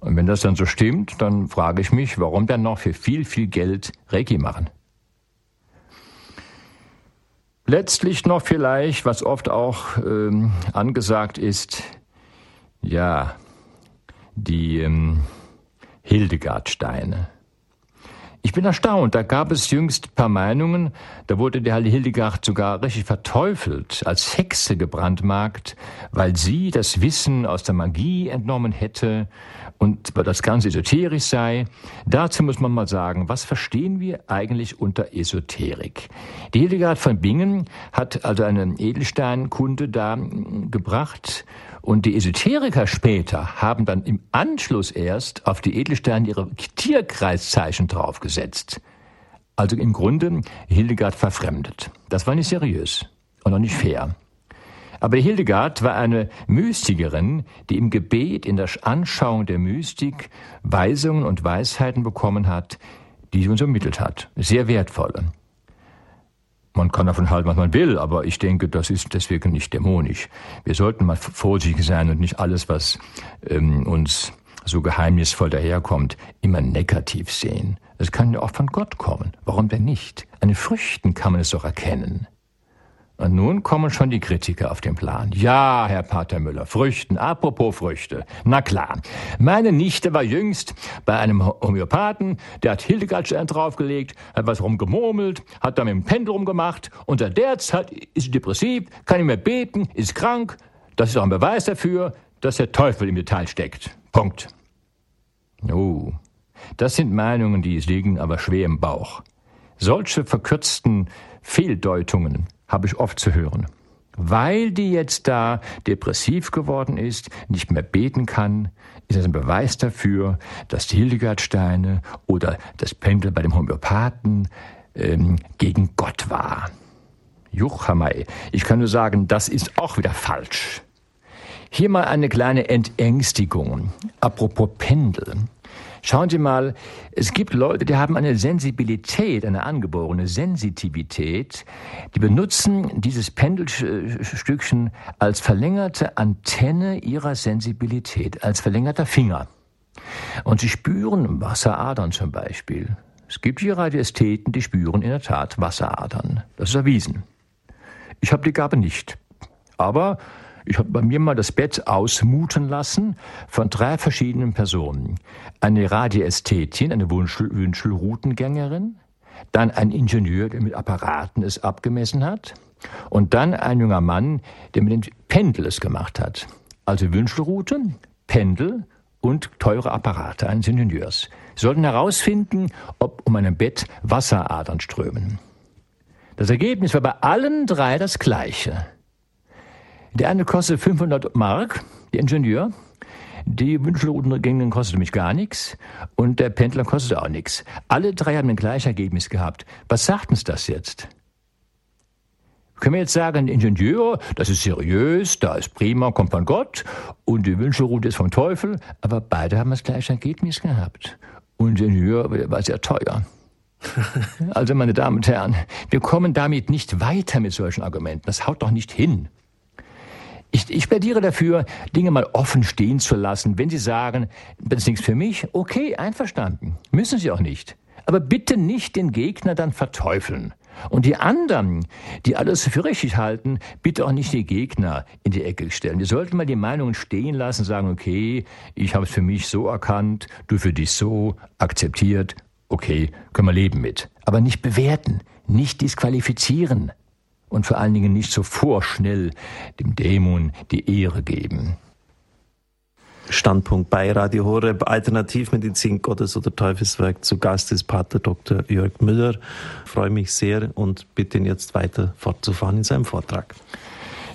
Und wenn das dann so stimmt, dann frage ich mich, warum dann noch für viel, viel Geld Reiki machen. Letztlich noch vielleicht, was oft auch ähm, angesagt ist, ja, die ähm, Hildegardsteine. Ich bin erstaunt, da gab es jüngst paar Meinungen, da wurde der Hildegard sogar richtig verteufelt, als Hexe gebrandmarkt, weil sie das Wissen aus der Magie entnommen hätte und das Ganze esoterisch sei. Dazu muss man mal sagen, was verstehen wir eigentlich unter Esoterik? Die Hildegard von Bingen hat also eine Edelsteinkunde da gebracht und die Esoteriker später haben dann im Anschluss erst auf die Edelsteine ihre Tierkreiszeichen draufgesetzt. Also im Grunde Hildegard verfremdet. Das war nicht seriös und auch nicht fair. Aber Hildegard war eine Mystikerin, die im Gebet, in der Anschauung der Mystik Weisungen und Weisheiten bekommen hat, die sie uns ermittelt hat. Sehr wertvolle. Man kann davon halten, was man will, aber ich denke, das ist deswegen nicht dämonisch. Wir sollten mal vorsichtig sein und nicht alles, was ähm, uns so geheimnisvoll daherkommt, immer negativ sehen. Es kann ja auch von Gott kommen. Warum denn nicht? An den Früchten kann man es doch erkennen. Und nun kommen schon die Kritiker auf den Plan. Ja, Herr Pater Müller, Früchten, apropos Früchte. Na klar, meine Nichte war jüngst bei einem Homöopathen, der hat Hildegardstein draufgelegt, hat was rumgemurmelt, hat da mit dem Pendel rumgemacht. Unter der Zeit ist depressiv, kann nicht mehr beten, ist krank. Das ist auch ein Beweis dafür, dass der Teufel im Detail steckt. Punkt. Oh, das sind Meinungen, die liegen aber schwer im Bauch. Solche verkürzten Fehldeutungen habe ich oft zu hören. Weil die jetzt da depressiv geworden ist, nicht mehr beten kann, ist das ein Beweis dafür, dass die Hildegardsteine oder das Pendel bei dem Homöopathen ähm, gegen Gott war. Juchamai, ich kann nur sagen, das ist auch wieder falsch. Hier mal eine kleine Entängstigung. Apropos Pendel. Schauen Sie mal, es gibt Leute, die haben eine Sensibilität, eine angeborene Sensitivität, die benutzen dieses Pendelstückchen als verlängerte Antenne ihrer Sensibilität, als verlängerter Finger. Und sie spüren Wasseradern zum Beispiel. Es gibt hier Radiästheten, die spüren in der Tat Wasseradern. Das ist erwiesen. Ich habe die Gabe nicht. Aber ich habe bei mir mal das Bett ausmuten lassen von drei verschiedenen Personen. Eine Radiästhetin, eine Wünschelroutengängerin, dann ein Ingenieur, der mit Apparaten es abgemessen hat, und dann ein junger Mann, der mit dem Pendel es gemacht hat. Also Wünschelroute, Pendel und teure Apparate eines Ingenieurs. Sie sollten herausfinden, ob um ein Bett Wasseradern strömen. Das Ergebnis war bei allen drei das gleiche. Der eine kostet 500 Mark, der Ingenieur. Die Wünschelrudengängen kostete mich gar nichts und der Pendler kostete auch nichts. Alle drei haben ein gleiches Ergebnis gehabt. Was sagt uns das jetzt? Können wir jetzt sagen, Ingenieur, das ist seriös, da ist prima, kommt von Gott und die Wünschelrute ist vom Teufel, aber beide haben das gleiche Ergebnis gehabt. Und der Ingenieur war sehr teuer. Also, meine Damen und Herren, wir kommen damit nicht weiter mit solchen Argumenten. Das haut doch nicht hin. Ich, ich plädiere dafür, Dinge mal offen stehen zu lassen. Wenn Sie sagen, das ist nichts für mich, okay, einverstanden. Müssen Sie auch nicht. Aber bitte nicht den Gegner dann verteufeln. Und die anderen, die alles für richtig halten, bitte auch nicht die Gegner in die Ecke stellen. Wir sollten mal die Meinungen stehen lassen, sagen, okay, ich habe es für mich so erkannt, du für dich so, akzeptiert, okay, können wir leben mit. Aber nicht bewerten, nicht disqualifizieren und vor allen Dingen nicht so vorschnell dem Dämon die Ehre geben.
Standpunkt bei Radio Horeb, Alternativmedizin, Gottes oder Teufelswerk. Zu Gast ist Pater Dr. Jörg Müller. Ich freue mich sehr und bitte ihn jetzt weiter fortzufahren in seinem Vortrag.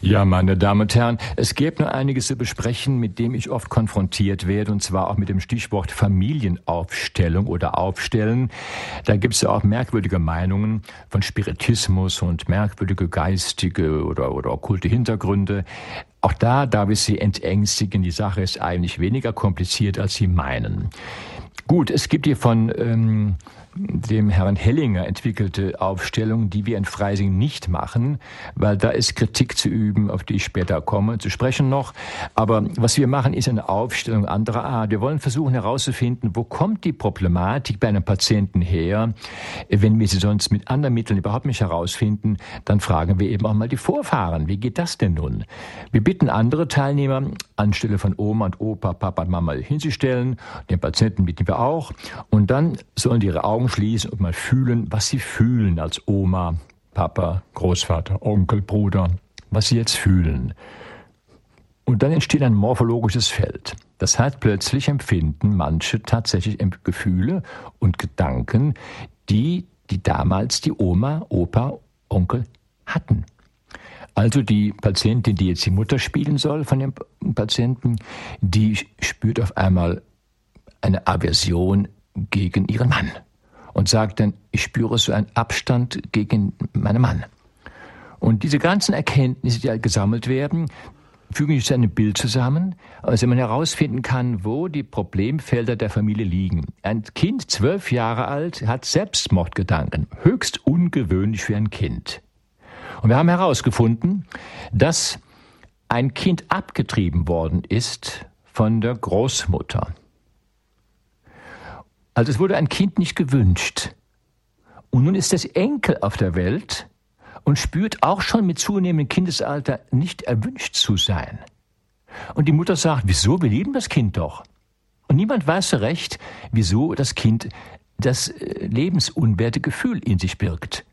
Ja, meine Damen und Herren, es gäbe noch einiges zu besprechen, mit dem ich oft konfrontiert werde, und zwar auch mit dem Stichwort Familienaufstellung oder Aufstellen. Da gibt es ja auch merkwürdige Meinungen von Spiritismus und merkwürdige geistige oder, oder okkulte Hintergründe. Auch da darf ich Sie entängstigen, die Sache ist eigentlich weniger kompliziert, als Sie meinen. Gut, es gibt hier von ähm, dem Herrn Hellinger entwickelte Aufstellung, die wir in Freising nicht machen, weil da ist Kritik zu üben, auf die ich später komme, zu sprechen noch. Aber was wir machen, ist eine Aufstellung anderer Art. Wir wollen versuchen herauszufinden, wo kommt die Problematik bei einem Patienten her. Wenn wir sie sonst mit anderen Mitteln überhaupt nicht herausfinden, dann fragen wir eben auch mal die Vorfahren. Wie geht das denn nun? Wir bitten andere Teilnehmer, anstelle von Oma und Opa, Papa und Mama hinzustellen. Den Patienten bitten wir auch. Und dann sollen die ihre Augen Augen schließen und mal fühlen, was sie fühlen als Oma, Papa, Großvater, Onkel, Bruder, was sie jetzt fühlen. Und dann entsteht ein morphologisches Feld. Das heißt, plötzlich empfinden manche tatsächlich Gefühle und Gedanken, die, die damals die Oma, Opa, Onkel hatten. Also die Patientin, die jetzt die Mutter spielen soll von dem Patienten, die spürt auf einmal eine Aversion gegen ihren Mann und sagt dann, ich spüre so einen Abstand gegen meinen Mann. Und diese ganzen Erkenntnisse, die halt gesammelt werden, fügen sich zu einem Bild zusammen, also man herausfinden kann, wo die Problemfelder der Familie liegen. Ein Kind, zwölf Jahre alt, hat Selbstmordgedanken. Höchst ungewöhnlich für ein Kind. Und wir haben herausgefunden, dass ein Kind abgetrieben worden ist von der Großmutter. Also es wurde ein Kind nicht gewünscht. Und nun ist das Enkel auf der Welt und spürt auch schon mit zunehmendem Kindesalter nicht erwünscht zu sein. Und die Mutter sagt, wieso, wir lieben das Kind doch. Und niemand weiß so recht, wieso das Kind das äh, lebensunwerte Gefühl in sich birgt.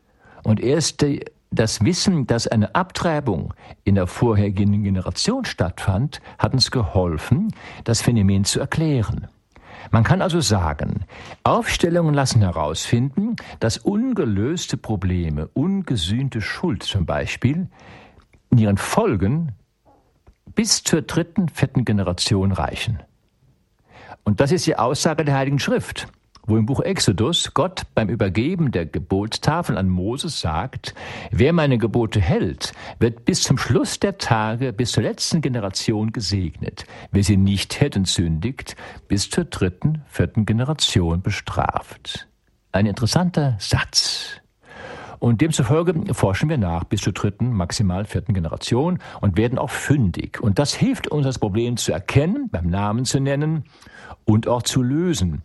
Und erst das Wissen, dass eine Abtreibung in der vorhergehenden Generation stattfand, hat uns geholfen, das Phänomen zu erklären. Man kann also sagen, Aufstellungen lassen herausfinden, dass ungelöste Probleme, ungesühnte Schuld zum Beispiel, in ihren Folgen bis zur dritten, vierten Generation reichen. Und das ist die Aussage der Heiligen Schrift wo im Buch Exodus Gott beim Übergeben der Gebotstafel an Moses sagt, wer meine Gebote hält, wird bis zum Schluss der Tage, bis zur letzten Generation gesegnet. Wer sie nicht hält und sündigt, bis zur dritten, vierten Generation bestraft. Ein interessanter Satz. Und demzufolge forschen wir nach bis zur dritten, maximal vierten Generation und werden auch fündig. Und das hilft uns, das Problem zu erkennen, beim Namen zu nennen und auch zu lösen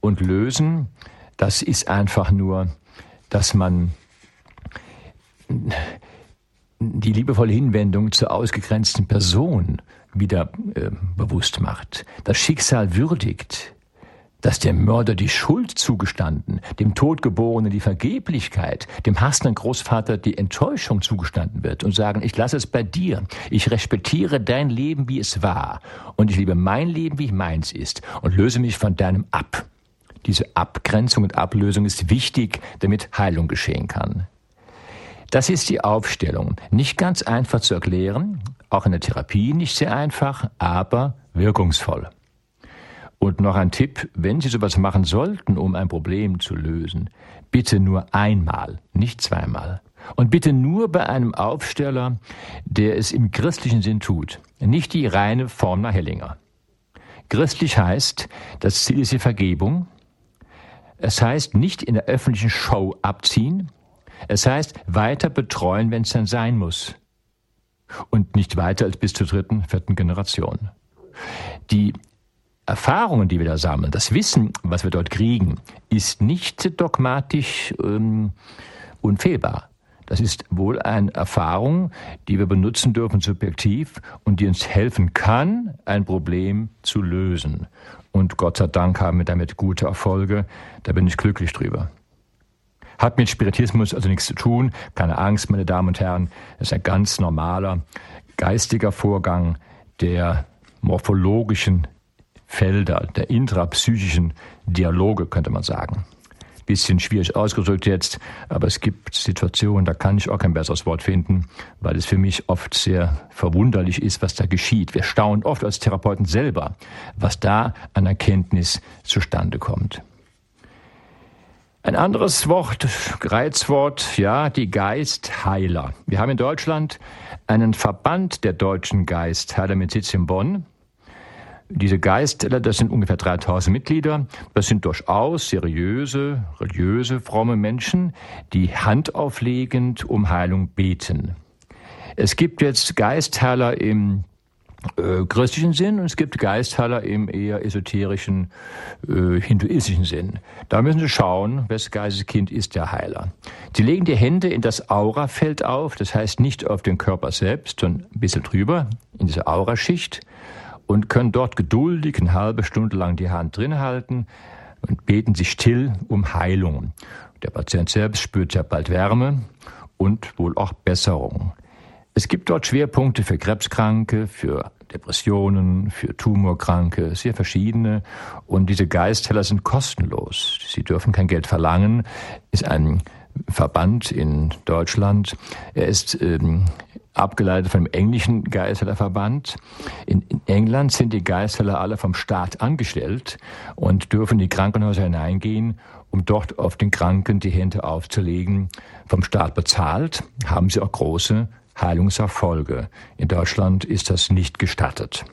und lösen, das ist einfach nur, dass man die liebevolle Hinwendung zur ausgegrenzten Person wieder äh, bewusst macht, das Schicksal würdigt, dass dem Mörder die Schuld zugestanden, dem Todgeborenen die Vergeblichkeit, dem hassenden Großvater die Enttäuschung zugestanden wird und sagen, ich lasse es bei dir, ich respektiere dein Leben, wie es war. Und ich liebe mein Leben, wie meins ist. Und löse mich von deinem ab. Diese Abgrenzung und Ablösung ist wichtig, damit Heilung geschehen kann. Das ist die Aufstellung. Nicht ganz einfach zu erklären, auch in der Therapie nicht sehr einfach, aber wirkungsvoll. Und noch ein Tipp, wenn Sie sowas machen sollten, um ein Problem zu lösen, bitte nur einmal, nicht zweimal. Und bitte nur bei einem Aufsteller, der es im christlichen Sinn tut, nicht die reine Form nach Hellinger. Christlich heißt, das Ziel ist die Vergebung. Es heißt nicht in der öffentlichen Show abziehen. Es heißt weiter betreuen, wenn es dann sein muss. Und nicht weiter als bis zur dritten, vierten Generation. Die Erfahrungen, die wir da sammeln, das Wissen, was wir dort kriegen, ist nicht dogmatisch ähm, unfehlbar. Das ist wohl eine Erfahrung, die wir benutzen dürfen subjektiv und die uns helfen kann, ein Problem zu lösen. Und Gott sei Dank haben wir damit gute Erfolge. Da bin ich glücklich drüber. Hat mit Spiritismus also nichts zu tun. Keine Angst, meine Damen und Herren. Das ist ein ganz normaler geistiger Vorgang der morphologischen Felder der intrapsychischen Dialoge, könnte man sagen. Bisschen schwierig ausgedrückt jetzt, aber es gibt Situationen, da kann ich auch kein besseres Wort finden, weil es für mich oft sehr verwunderlich ist, was da geschieht. Wir staunen oft als Therapeuten selber, was da an Erkenntnis zustande kommt. Ein anderes Wort, Reizwort, ja, die Geistheiler. Wir haben in Deutschland einen Verband der deutschen Geistheiler mit Sitz in Bonn. Diese Geister, das sind ungefähr 3000 Mitglieder. Das sind durchaus seriöse, religiöse, fromme Menschen, die handauflegend um Heilung beten. Es gibt jetzt Geistheiler im äh, christlichen Sinn und es gibt Geistheiler im eher esoterischen, äh, hinduistischen Sinn. Da müssen Sie schauen, wessen Geisteskind ist der Heiler. Sie legen die Hände in das Aurafeld auf, das heißt nicht auf den Körper selbst, sondern ein bisschen drüber, in diese Auraschicht und können dort geduldig eine halbe Stunde lang die Hand drin halten und beten sich still um Heilung. Der Patient selbst spürt ja bald Wärme und wohl auch Besserung. Es gibt dort Schwerpunkte für Krebskranke, für Depressionen, für Tumorkranke, sehr verschiedene. Und diese Geistheller sind kostenlos. Sie dürfen kein Geld verlangen. Ist ein Verband in Deutschland. Er ist ähm, abgeleitet vom englischen Geisterverband. In, in England sind die Geisterler alle vom Staat angestellt und dürfen in die Krankenhäuser hineingehen, um dort auf den Kranken die Hände aufzulegen. Vom Staat bezahlt, haben sie auch große Heilungserfolge. In Deutschland ist das nicht gestattet.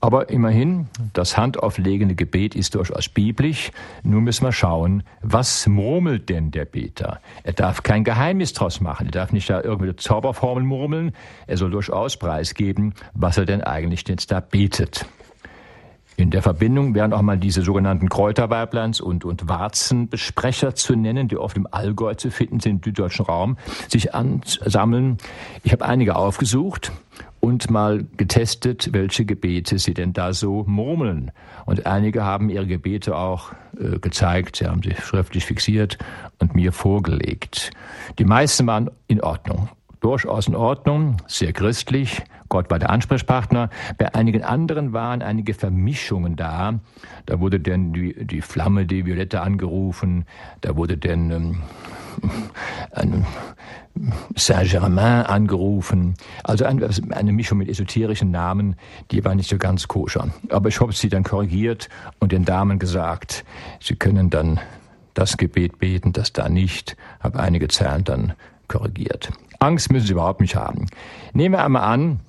Aber immerhin, das handauflegende Gebet ist durchaus biblisch. Nun müssen wir schauen, was murmelt denn der Beter? Er darf kein Geheimnis draus machen. Er darf nicht da irgendwelche Zauberformeln murmeln. Er soll durchaus preisgeben, was er denn eigentlich jetzt da betet. In der Verbindung wären auch mal diese sogenannten Kräuterweibleins und, und Warzenbesprecher zu nennen, die oft im Allgäu zu finden sind, im deutschen Raum, sich ansammeln. Ich habe einige aufgesucht und mal getestet, welche Gebete sie denn da so murmeln. Und einige haben ihre Gebete auch äh, gezeigt, sie haben sie schriftlich fixiert und mir vorgelegt. Die meisten waren in Ordnung, durchaus in Ordnung, sehr christlich. Gott war der Ansprechpartner. Bei einigen anderen waren einige Vermischungen da. Da wurde denn die, die Flamme, die Violette angerufen. Da wurde denn ähm, ein Saint-Germain angerufen. Also eine Mischung mit esoterischen Namen, die war nicht so ganz koscher. Aber ich habe sie dann korrigiert und den Damen gesagt, sie können dann das Gebet beten, das da nicht. Habe einige Zeilen dann korrigiert. Angst müssen Sie überhaupt nicht haben. Nehmen wir einmal an,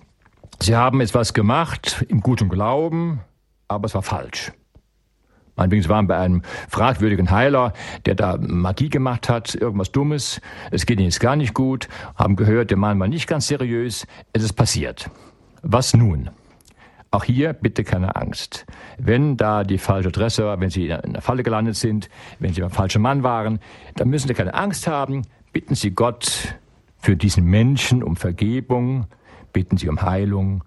Sie haben etwas gemacht im guten Glauben, aber es war falsch. Meinetwegen, waren bei einem fragwürdigen Heiler, der da Magie gemacht hat, irgendwas Dummes. Es geht Ihnen jetzt gar nicht gut, haben gehört, der Mann war nicht ganz seriös. Es ist passiert. Was nun? Auch hier bitte keine Angst. Wenn da die falsche Adresse war, wenn Sie in der Falle gelandet sind, wenn Sie beim falschen Mann waren, dann müssen Sie keine Angst haben. Bitten Sie Gott für diesen Menschen um Vergebung, bitten Sie um Heilung,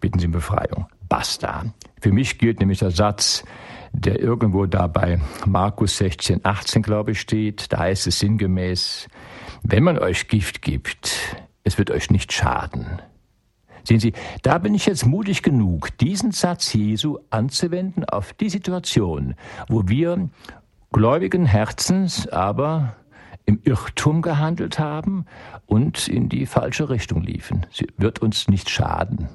bitten Sie um Befreiung. Basta. Für mich gilt nämlich der Satz, der irgendwo da bei Markus 16, 18, glaube ich, steht. Da heißt es sinngemäß, wenn man euch Gift gibt, es wird euch nicht schaden. Sehen Sie, da bin ich jetzt mutig genug, diesen Satz Jesu anzuwenden auf die Situation, wo wir gläubigen Herzens aber im Irrtum gehandelt haben und in die falsche Richtung liefen. Sie wird uns nicht schaden.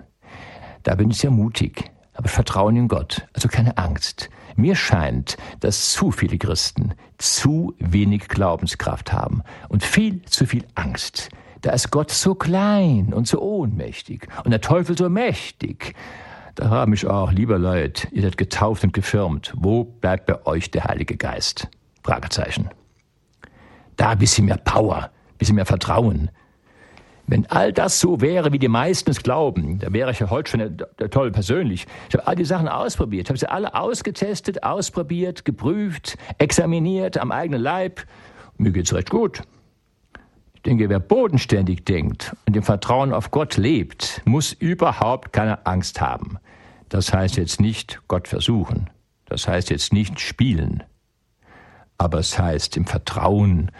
Da bin ich sehr mutig, aber Vertrauen in Gott, also keine Angst. Mir scheint, dass zu viele Christen zu wenig Glaubenskraft haben und viel zu viel Angst. Da ist Gott so klein und so ohnmächtig und der Teufel so mächtig. Da habe ich auch, lieber Leute, ihr seid getauft und gefirmt. Wo bleibt bei euch der Heilige Geist? Fragezeichen. Da ein bisschen mehr Power, ein bisschen mehr Vertrauen. Wenn all das so wäre, wie die meisten es glauben, da wäre ich ja heute schon der, der toll persönlich. Ich habe all die Sachen ausprobiert, habe sie alle ausgetestet, ausprobiert, geprüft, examiniert am eigenen Leib. Mir geht's recht gut. Ich denke, wer bodenständig denkt und im Vertrauen auf Gott lebt, muss überhaupt keine Angst haben. Das heißt jetzt nicht Gott versuchen. Das heißt jetzt nicht spielen. Aber es heißt im Vertrauen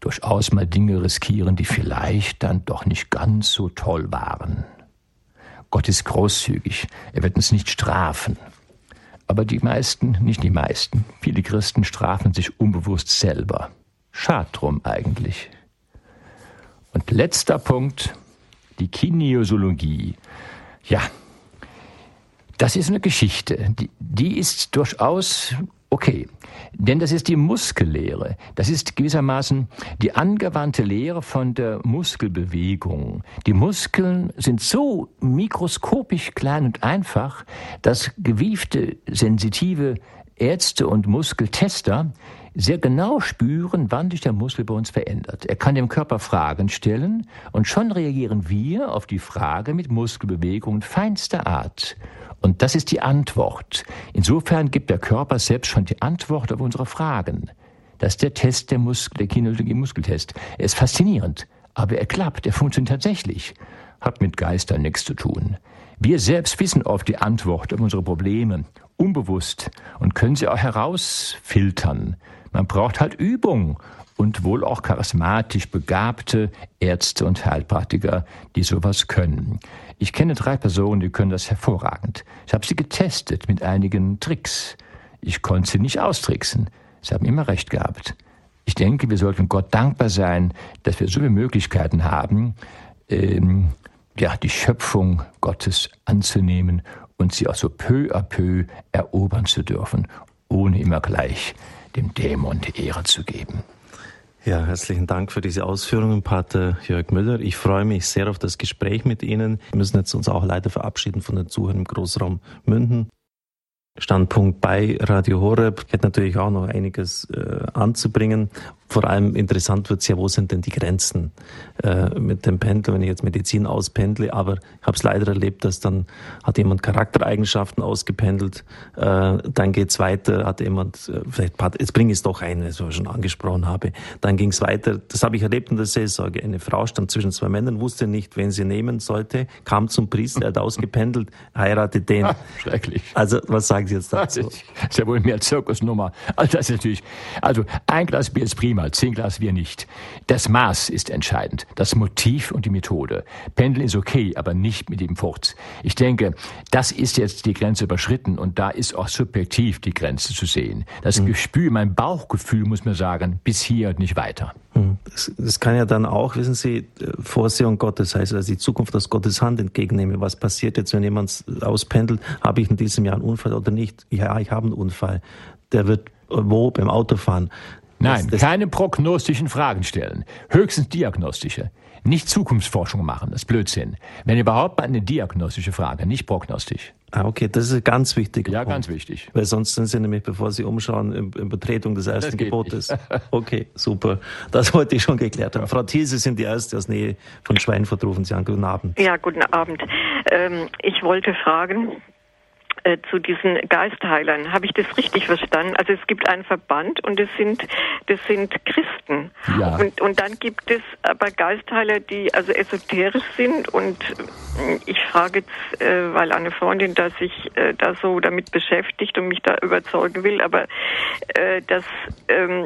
durchaus mal Dinge riskieren, die vielleicht dann doch nicht ganz so toll waren. Gott ist großzügig, er wird uns nicht strafen. Aber die meisten, nicht die meisten, viele Christen strafen sich unbewusst selber. Schad drum eigentlich. Und letzter Punkt, die Kinesiologie. Ja, das ist eine Geschichte, die, die ist durchaus Okay, denn das ist die Muskellehre. Das ist gewissermaßen die angewandte Lehre von der Muskelbewegung. Die Muskeln sind so mikroskopisch klein und einfach, dass gewiefte, sensitive Ärzte und Muskeltester sehr genau spüren, wann sich der Muskel bei uns verändert. Er kann dem Körper Fragen stellen und schon reagieren wir auf die Frage mit Muskelbewegungen feinster Art. Und das ist die Antwort. Insofern gibt der Körper selbst schon die Antwort auf unsere Fragen. Das ist der Test der Muskel, der Kinologie-Muskeltest. Er ist faszinierend, aber er klappt, er funktioniert tatsächlich. Hat mit Geistern nichts zu tun. Wir selbst wissen oft die Antwort auf unsere Probleme, unbewusst, und können sie auch herausfiltern. Man braucht halt Übung und wohl auch charismatisch begabte Ärzte und Heilpraktiker, die sowas können. Ich kenne drei Personen, die können das hervorragend. Ich habe sie getestet mit einigen Tricks. Ich konnte sie nicht austricksen. Sie haben immer recht gehabt. Ich denke, wir sollten Gott dankbar sein, dass wir so viele Möglichkeiten haben, ähm, ja, die Schöpfung Gottes anzunehmen und sie auch so peu à peu erobern zu dürfen, ohne immer gleich dem Dämon Ehre zu geben.
Ja, herzlichen Dank für diese Ausführungen, Pater Jörg Müller. Ich freue mich sehr auf das Gespräch mit Ihnen. Wir müssen jetzt uns auch leider verabschieden von den Zuhörern im Großraum Münden. Standpunkt bei Radio Horeb. Ich hätte natürlich auch noch einiges äh, anzubringen. Vor allem interessant wird es ja, wo sind denn die Grenzen äh, mit dem Pendel, wenn ich jetzt Medizin auspendle. Aber ich habe es leider erlebt, dass dann hat jemand Charaktereigenschaften ausgependelt, äh, dann geht's weiter, hat jemand, äh, vielleicht, jetzt bringe ich es doch ein, was ich schon angesprochen habe. Dann ging es weiter, das habe ich erlebt in der Seelsorge. Eine Frau stand zwischen zwei Männern, wusste nicht, wen sie nehmen sollte, kam zum Priester, er hat ausgependelt, heiratet den.
Schrecklich.
Also, was sagen Sie jetzt dazu?
Das ist ja wohl mehr Zirkusnummer. Also, das ist natürlich, also, ein Glas Bier ist prima mal, zehn Glas Bier nicht. Das Maß ist entscheidend, das Motiv und die Methode. Pendeln ist okay, aber nicht mit dem Furz. Ich denke, das ist jetzt die Grenze überschritten und da ist auch subjektiv die Grenze zu sehen. Das mhm. Gespür, mein Bauchgefühl muss mir sagen, bis hier und nicht weiter.
Mhm. Das, das, kann ja dann auch, wissen Sie, äh, Vorsehung Gottes heißt, dass ich die Zukunft aus Gottes Hand entgegennehme. Was passiert jetzt, wenn jemand auspendelt? Habe ich in diesem Jahr einen Unfall oder nicht? Ja, ich habe einen Unfall. Der wird äh, wo? Beim Autofahren.
Nein, das, das keine prognostischen Fragen stellen, höchstens diagnostische. Nicht Zukunftsforschung machen, das ist Blödsinn. Wenn überhaupt mal eine diagnostische Frage, nicht prognostisch.
Ah, okay, das ist ganz wichtig.
Ja, Punkt. ganz wichtig.
Weil sonst sind Sie nämlich, bevor Sie umschauen, in, in Betretung des ersten Gebotes. okay, super. Das wollte ich schon geklärt haben. Frau Thiel, Sie sind die Erste aus Nähe von Schweinfurt, rufen Sie an. Guten Abend.
Ja, guten Abend. Ähm, ich wollte fragen, äh, zu diesen Geistheilern. Habe ich das richtig verstanden? Also es gibt einen Verband und das sind das sind Christen. Ja. Und, und dann gibt es aber Geistheiler, die also esoterisch sind und äh, ich frage jetzt, äh, weil eine Freundin da sich äh, da so damit beschäftigt und mich da überzeugen will, aber äh, dass ähm,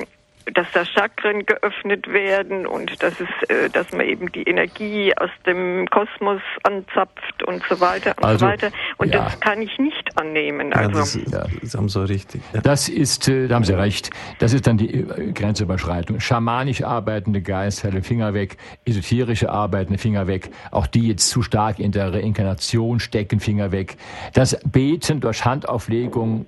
dass da Chakren geöffnet werden und dass es, äh, dass man eben die Energie aus dem Kosmos anzapft und so weiter und also, so weiter. Und ja. das kann ich nicht annehmen.
Also. Ja, das, ja, das haben Sie richtig.
Ja. Das ist, äh, da haben Sie recht, das ist dann die äh, Grenzüberschreitung. Schamanisch arbeitende Geister, Finger weg, esoterische arbeitende Finger weg, auch die jetzt zu stark in der Reinkarnation stecken, Finger weg. Das Beten durch Handauflegung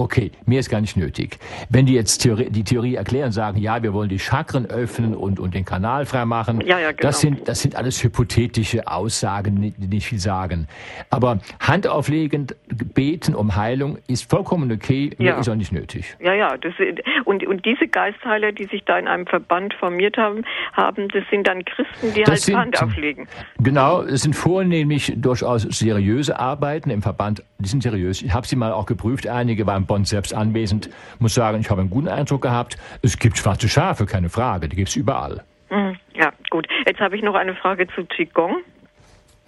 Okay, mehr ist gar nicht nötig. Wenn die jetzt Theorie, die Theorie erklären, sagen, ja, wir wollen die Chakren öffnen und, und den Kanal freimachen, ja, ja, genau. das, sind, das sind alles hypothetische Aussagen, die nicht viel sagen. Aber handauflegend beten um Heilung ist vollkommen okay, mehr ja. ist auch nicht nötig.
Ja, ja, das, und, und diese Geistheiler, die sich da in einem Verband formiert haben, haben das sind dann Christen, die das halt sind, Hand auflegen.
Genau, es sind vornehmlich durchaus seriöse Arbeiten im Verband, die sind seriös. Ich habe sie mal auch geprüft, einige waren Bonn selbst anwesend, muss sagen, ich habe einen guten Eindruck gehabt. Es gibt schwarze Schafe, keine Frage, die gibt es überall.
Mhm. Ja, gut. Jetzt habe ich noch eine Frage zu Qigong.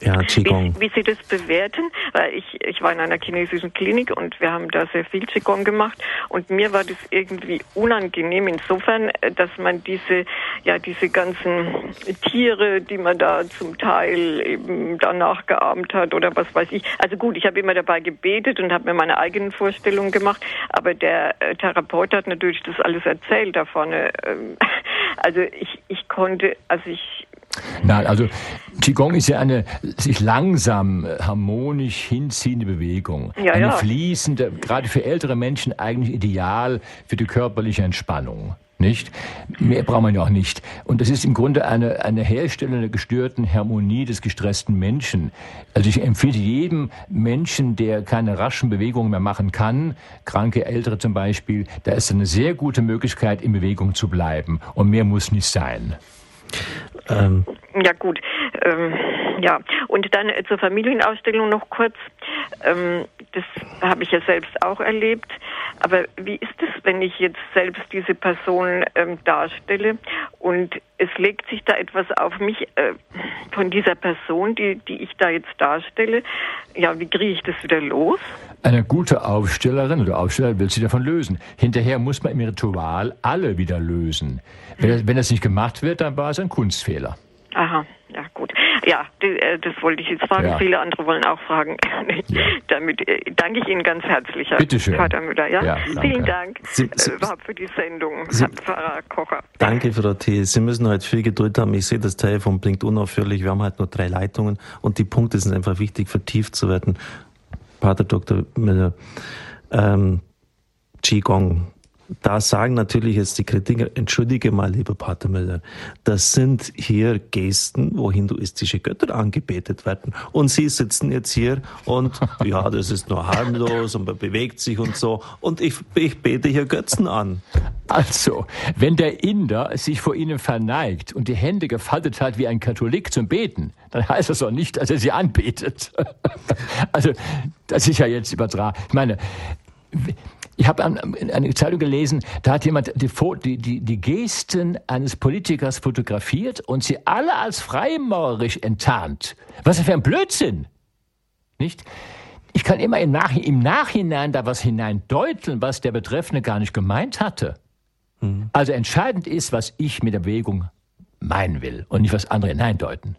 Ja, Qigong.
Wie, wie, Sie das bewerten, weil ich, ich war in einer chinesischen Klinik und wir haben da sehr viel Qigong gemacht und mir war das irgendwie unangenehm insofern, dass man diese, ja, diese ganzen Tiere, die man da zum Teil eben danach geahmt hat oder was weiß ich. Also gut, ich habe immer dabei gebetet und habe mir meine eigenen Vorstellungen gemacht, aber der äh, Therapeut hat natürlich das alles erzählt da vorne. Ähm, also ich, ich konnte, also ich,
Nein, also Qigong ist ja eine sich langsam äh, harmonisch hinziehende Bewegung. Ja, eine ja. fließende, gerade für ältere Menschen eigentlich ideal für die körperliche Entspannung. Nicht? Mehr braucht man ja auch nicht. Und das ist im Grunde eine, eine Herstellung der gestörten Harmonie des gestressten Menschen. Also ich empfehle jedem Menschen, der keine raschen Bewegungen mehr machen kann, kranke Ältere zum Beispiel, da ist eine sehr gute Möglichkeit, in Bewegung zu bleiben. Und mehr muss nicht sein.
Ähm. Ja gut, ähm, ja. Und dann zur Familienausstellung noch kurz. Ähm, das habe ich ja selbst auch erlebt. Aber wie ist es, wenn ich jetzt selbst diese Person ähm, darstelle und es legt sich da etwas auf mich äh, von dieser Person, die, die ich da jetzt darstelle? Ja, wie kriege ich das wieder los?
Eine gute Aufstellerin oder Aufsteller will sie davon lösen. Hinterher muss man im Ritual alle wieder lösen. Wenn, das, wenn das nicht gemacht wird, dann war es ein Kunstfehler.
Aha, ja gut. Ja, äh, das wollte ich jetzt fragen. Ja. Viele andere wollen auch fragen. Ja. Damit äh, danke ich Ihnen ganz herzlich, Herr
Bitte schön.
Vater Müller. Ja? ja Vielen Dank Sie, Sie, äh, überhaupt für die Sendung, Sie, Herr Pfarrer Kocher.
Danke, Frau T. Sie müssen halt viel Geduld haben. Ich sehe, das Telefon blinkt unaufhörlich. Wir haben halt nur drei Leitungen und die Punkte sind einfach wichtig, vertieft zu werden. Pater Dr. Müller, ähm, Qigong, da sagen natürlich jetzt die Kritiker, entschuldige mal, lieber Pater Müller, das sind hier Gesten, wo hinduistische Götter angebetet werden. Und Sie sitzen jetzt hier und ja, das ist nur harmlos und man bewegt sich und so. Und ich, ich bete hier Götzen an.
Also, wenn der Inder sich vor Ihnen verneigt und die Hände gefaltet hat wie ein Katholik zum Beten, dann heißt das doch nicht, dass er sie anbetet. also, das ist ja jetzt übertragen. Ich meine, ich habe eine Zeitung gelesen, da hat jemand die, die, die, Gesten eines Politikers fotografiert und sie alle als freimaurerisch enttarnt. Was für ein Blödsinn! Nicht? Ich kann immer im, Nach im Nachhinein da was hineindeuteln, was der Betreffende gar nicht gemeint hatte. Mhm. Also entscheidend ist, was ich mit der Bewegung meinen will und nicht was andere hineindeuten.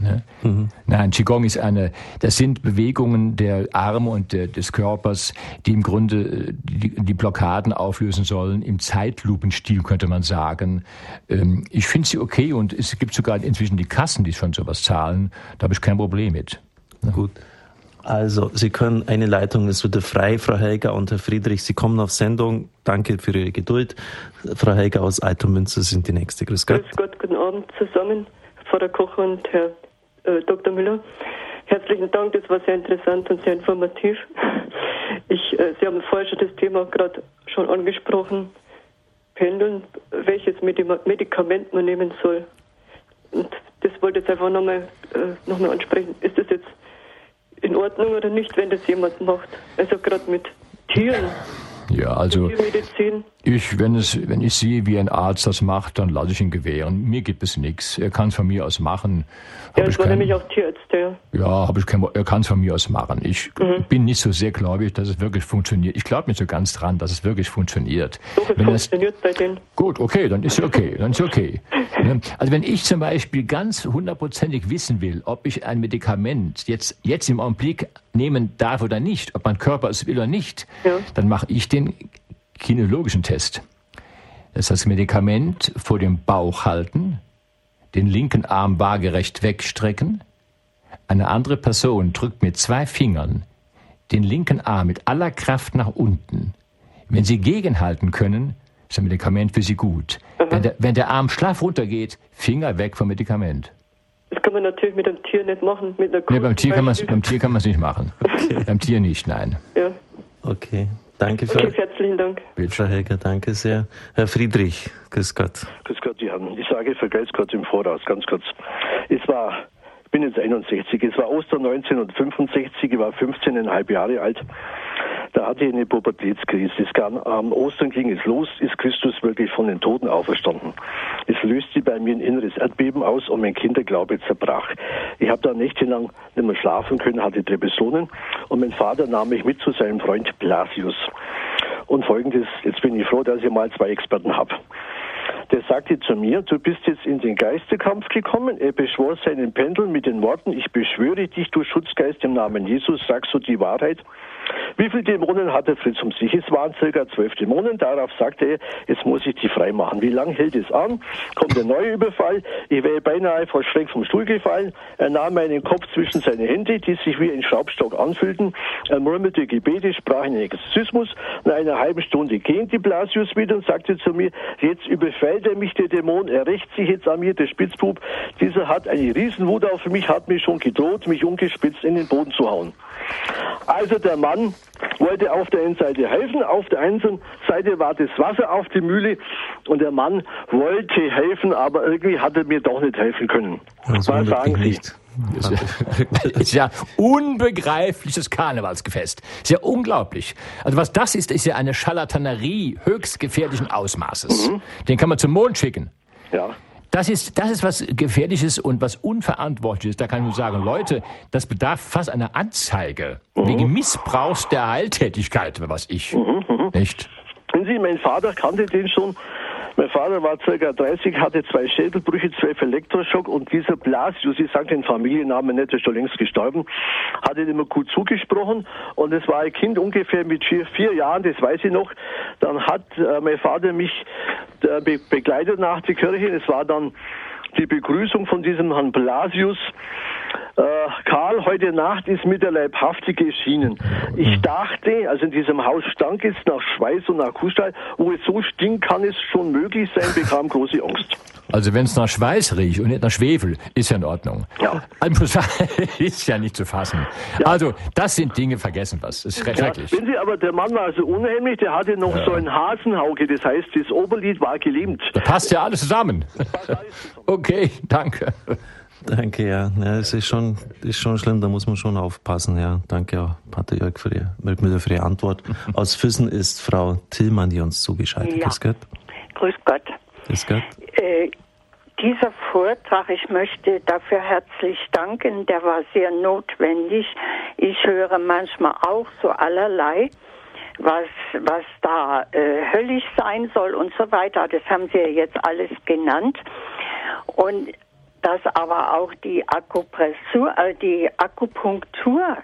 Ne? Mhm. Nein, Qigong ist eine, das sind Bewegungen der Arme und der, des Körpers, die im Grunde äh, die, die, Blockaden auflösen sollen, im Zeitlupenstil könnte man sagen. Ähm, ich finde sie okay und es gibt sogar inzwischen die Kassen, die schon sowas zahlen. Da habe ich kein Problem mit.
Ne? Gut. Also, Sie können, eine Leitung ist wieder frei, Frau Helga und Herr Friedrich. Sie kommen auf Sendung. Danke für Ihre Geduld. Frau Helga aus Altomünster sind die nächste.
Grüß Gott. Grüß Gott, guten Abend zusammen, Frau Kocher und Herr äh, Dr. Müller. Herzlichen Dank, das war sehr interessant und sehr informativ. Ich, äh, Sie haben vorher schon das Thema gerade schon angesprochen, Pendeln, welches Medikament man nehmen soll. Und das wollte ich jetzt einfach nochmal äh, noch ansprechen. Ist das jetzt in Ordnung oder nicht, wenn das jemand macht? Also gerade mit Tieren.
Ja, also ich, wenn es, wenn ich sehe, wie ein Arzt das macht, dann lasse ich ihn gewähren. Mir gibt es nichts. Er kann es von mir aus machen.
Ja, ich war kein, nämlich auch Tierärzte.
Ja, habe ich kein, er kann es von mir aus machen. Ich mhm. bin nicht so sehr gläubig, dass es wirklich funktioniert. Ich glaube nicht so ganz dran, dass es wirklich funktioniert.
Es wenn funktioniert es, bei denen.
Gut, okay, dann ist okay, dann ist okay. Also wenn ich zum Beispiel ganz hundertprozentig wissen will, ob ich ein Medikament jetzt, jetzt im Augenblick nehmen darf oder nicht, ob mein Körper es will oder nicht, ja. dann mache ich den kinologischen Test. Das heißt, Medikament vor dem Bauch halten, den linken Arm waagerecht wegstrecken, eine andere Person drückt mit zwei Fingern den linken Arm mit aller Kraft nach unten. Wenn Sie gegenhalten können, ist ein Medikament für Sie gut. Mhm. Wenn, der, wenn der Arm schlaff runtergeht, Finger weg vom Medikament.
Das kann man natürlich mit dem Tier nicht machen. Mit einer
nee, beim Tier, kann beim Tier kann man es nicht machen. Okay. Beim Tier nicht, nein.
Ja.
Okay. Danke für.
Okay, herzlichen Dank.
Bitte, Helger, danke sehr. Herr Friedrich, grüß Gott.
Grüß Gott, Herren. Ich sage, vergelt's kurz im Voraus, ganz kurz. Es war, bin jetzt 61, es war Ostern 1965, ich war 15,5 Jahre alt. Da hatte ich eine Pubertätskrise. Kam, am Ostern ging es los, ist Christus wirklich von den Toten auferstanden. Es löste bei mir ein inneres Erdbeben aus und mein Kinderglaube zerbrach. Ich habe da nächtelang nicht mehr schlafen können, hatte Depressionen und mein Vater nahm mich mit zu seinem Freund Blasius. Und folgendes, jetzt bin ich froh, dass ich mal zwei Experten habe. Der sagte zu mir, du bist jetzt in den Geisterkampf gekommen. Er beschwor seinen Pendel mit den Worten, ich beschwöre dich, du Schutzgeist im Namen Jesus, sagst du die Wahrheit. Wie viele Dämonen hatte Fritz um sich? Es waren circa zwölf Dämonen. Darauf sagte er, jetzt muss ich die frei machen. Wie lange hält es an? Kommt der neue Überfall. Ich wäre beinahe vor Schreck vom Stuhl gefallen. Er nahm meinen Kopf zwischen seine Hände, die sich wie ein Schraubstock anfühlten. Er murmelte Gebete, sprach einen Exorzismus. Nach einer halben Stunde ging die Blasius wieder und sagte zu mir, jetzt überfällt er mich, der Dämon. Er rächt sich jetzt an mir, der Spitzbub. Dieser hat eine Riesenwut auf mich, hat mir schon gedroht, mich ungespitzt in den Boden zu hauen. Also der Mann wollte auf der einen Seite helfen, auf der einen Seite war das Wasser auf die Mühle und der Mann wollte helfen, aber irgendwie hat er mir doch nicht helfen können.
Das Was sagen Sie? Nicht.
Das ist ja unbegreifliches Karnevalsgefest. Ist ja unglaublich. Also was das ist, ist ja eine Scharlatanerie höchst gefährlichen Ausmaßes. Mhm. Den kann man zum Mond schicken.
Ja.
Das ist, das ist was Gefährliches und was Unverantwortliches. Da kann ich nur sagen, Leute, das bedarf fast einer Anzeige mhm. wegen Missbrauchs der Heiltätigkeit, was ich. Mhm, mh. Nicht?
Sie, mein Vater kannte den schon mein Vater war ca. 30, hatte zwei Schädelbrüche, zwölf Elektroschock und dieser Blasius, ich sage den Familiennamen nicht, ist schon längst gestorben, hat ihn immer gut zugesprochen und es war ein Kind ungefähr mit vier, vier Jahren, das weiß ich noch. Dann hat äh, mein Vater mich äh, be begleitet nach der Kirche. Es war dann die Begrüßung von diesem Herrn Blasius. Äh, Karl, heute Nacht ist mit der Leibhaftige erschienen. Ich dachte, also in diesem Haus stank es nach Schweiß und nach Kuhstall, wo es so stinkt, kann es schon möglich sein, bekam große Angst.
Also wenn es nach Schweiß riecht und nicht nach Schwefel, ist ja in Ordnung. Ja. ist ja nicht zu fassen. Ja. Also das sind Dinge, vergessen was. Das ist schrecklich.
Ja. Wenn Sie aber, der Mann war also unheimlich, der hatte noch ja. so ein Hasenhauge, das heißt, das Oberlied war gelähmt.
Da passt ja alles zusammen. okay, danke.
Danke, ja. ja. Es ist schon, ist schon schlimm, da muss man schon aufpassen, ja. Danke auch, Pater Jörg, für Ihre, für Ihre Antwort. Aus Füssen ist Frau Tillmann, die uns zugeschaltet
ja.
Grüß Gott.
Grüß Gott.
Grüß Gott.
Äh, dieser Vortrag, ich möchte dafür herzlich danken, der war sehr notwendig. Ich höre manchmal auch so allerlei, was, was da äh, höllisch sein soll und so weiter. Das haben Sie ja jetzt alles genannt. Und dass aber auch die Akupressur, äh, die Akupunktur